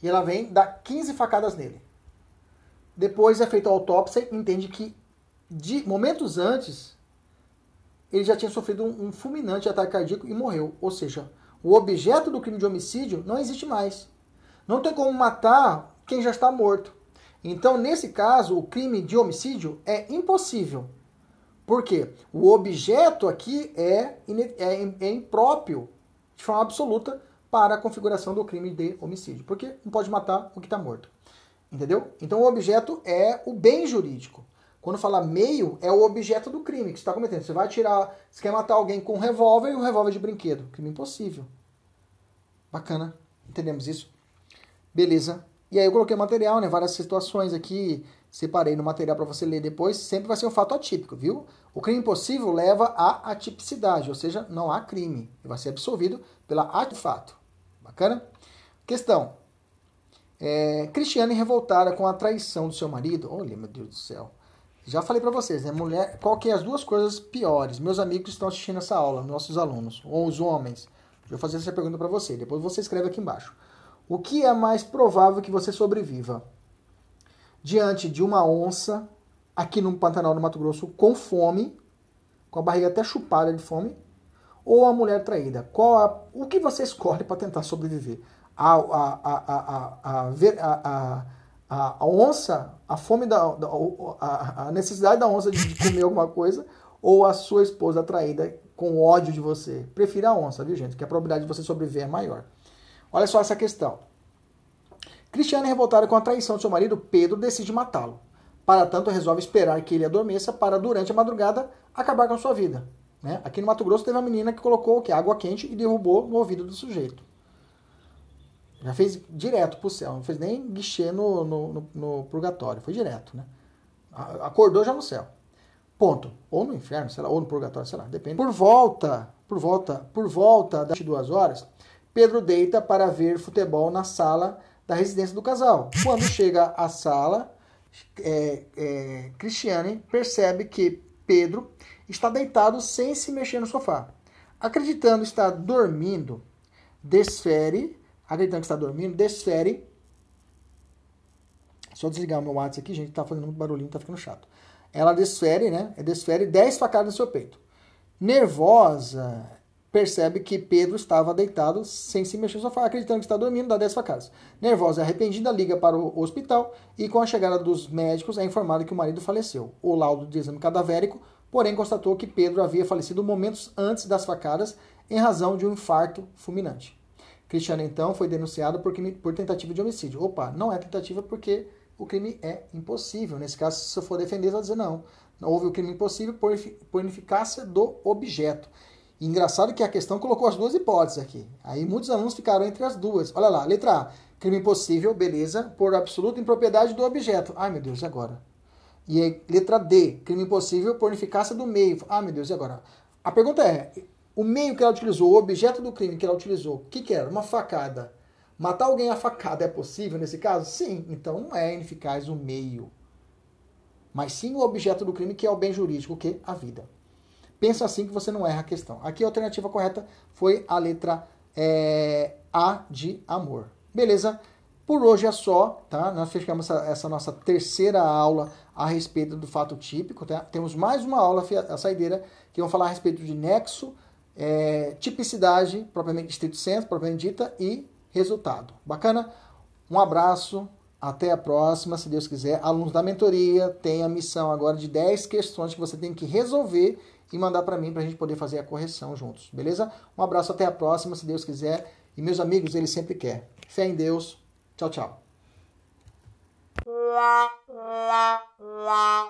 E ela vem, dá 15 facadas nele. Depois é feita a autópsia e entende que de momentos antes ele já tinha sofrido um, um fulminante ataque cardíaco e morreu. Ou seja, o objeto do crime de homicídio não existe mais. Não tem como matar quem já está morto. Então, nesse caso, o crime de homicídio é impossível. Por quê? O objeto aqui é, é, é impróprio, de forma absoluta, para a configuração do crime de homicídio. Porque não pode matar o que está morto. Entendeu? Então, o objeto é o bem jurídico. Quando fala meio, é o objeto do crime que você está cometendo. Você vai tirar, você quer matar alguém com um revólver e um revólver de brinquedo. Crime impossível. Bacana. Entendemos isso? Beleza. E aí eu coloquei material, né? Várias situações aqui. Separei no material para você ler depois. Sempre vai ser um fato atípico, viu? O crime impossível leva à atipicidade, ou seja, não há crime. Vai ser absolvido pela fato. Bacana? Questão. É, Cristiane revoltada com a traição do seu marido. Olha, meu Deus do céu. Já falei para vocês, né? Mulher, qual que é as duas coisas piores? Meus amigos estão assistindo essa aula, nossos alunos, ou os homens. Eu vou fazer essa pergunta para você. Depois você escreve aqui embaixo. O que é mais provável que você sobreviva? Diante de uma onça, aqui no Pantanal do Mato Grosso, com fome, com a barriga até chupada de fome, ou a mulher traída? Qual a, o que você escolhe para tentar sobreviver? A, a, a, a, onça, a fome da, da a, necessidade da onça de comer alguma coisa, ou a sua esposa traída com ódio de você? Prefira a onça, viu, gente? Que a probabilidade de você sobreviver é maior. Olha só essa questão. Cristiane, revoltada com a traição de seu marido, Pedro decide matá-lo. Para tanto, resolve esperar que ele adormeça para, durante a madrugada, acabar com a sua vida. Né? Aqui no Mato Grosso teve uma menina que colocou que, água quente e derrubou no ouvido do sujeito. Já fez direto pro céu, não fez nem guichê no, no, no, no purgatório, foi direto, né? Acordou já no céu. Ponto. Ou no inferno, sei lá, ou no purgatório, sei lá, depende. Por volta, por volta, por volta das duas horas, Pedro deita para ver futebol na sala da residência do casal. Quando chega à sala, é, é, Cristiane percebe que Pedro está deitado sem se mexer no sofá. Acreditando estar dormindo, desfere, acreditando que está dormindo, desfere. Só desligar o meu WhatsApp aqui, gente, tá fazendo muito barulhinho, tá ficando chato. Ela desfere, né? Desfere 10 facadas no seu peito. Nervosa, percebe que Pedro estava deitado sem se mexer no sofá, acreditando que está dormindo, dá 10 facadas. Nervosa e arrependida, liga para o hospital e, com a chegada dos médicos, é informada que o marido faleceu. O laudo de exame cadavérico, porém, constatou que Pedro havia falecido momentos antes das facadas em razão de um infarto fulminante. Cristiano, então, foi denunciado por, por tentativa de homicídio. Opa, não é tentativa porque o crime é impossível. Nesse caso, se eu for defender, vai dizer não. Houve o crime impossível por, por ineficácia do objeto. Engraçado que a questão colocou as duas hipóteses aqui. Aí muitos alunos ficaram entre as duas. Olha lá, letra A, crime impossível, beleza, por absoluta impropriedade do objeto. Ai, meu Deus, e agora? E aí, letra D, crime impossível por ineficácia do meio. Ah, meu Deus, e agora? A pergunta é, o meio que ela utilizou, o objeto do crime que ela utilizou, o que, que era? Uma facada. Matar alguém a facada é possível nesse caso? Sim, então não é ineficaz o meio. Mas sim o objeto do crime, que é o bem jurídico, que é a vida. Pensa assim que você não erra a questão. Aqui a alternativa correta foi a letra é, A de amor. Beleza? Por hoje é só, tá? Nós fechamos essa, essa, nossa terceira aula a respeito do fato típico. Tá? Temos mais uma aula, a saideira, que vão falar a respeito de nexo, é, tipicidade, propriamente estrito senso, propriamente dita, e resultado. Bacana? Um abraço, até a próxima, se Deus quiser. Alunos da mentoria têm a missão agora de 10 questões que você tem que resolver e mandar para mim para a gente poder fazer a correção juntos, beleza? Um abraço, até a próxima, se Deus quiser. E meus amigos, Ele sempre quer. Fé em Deus. Tchau, tchau. La, la, la,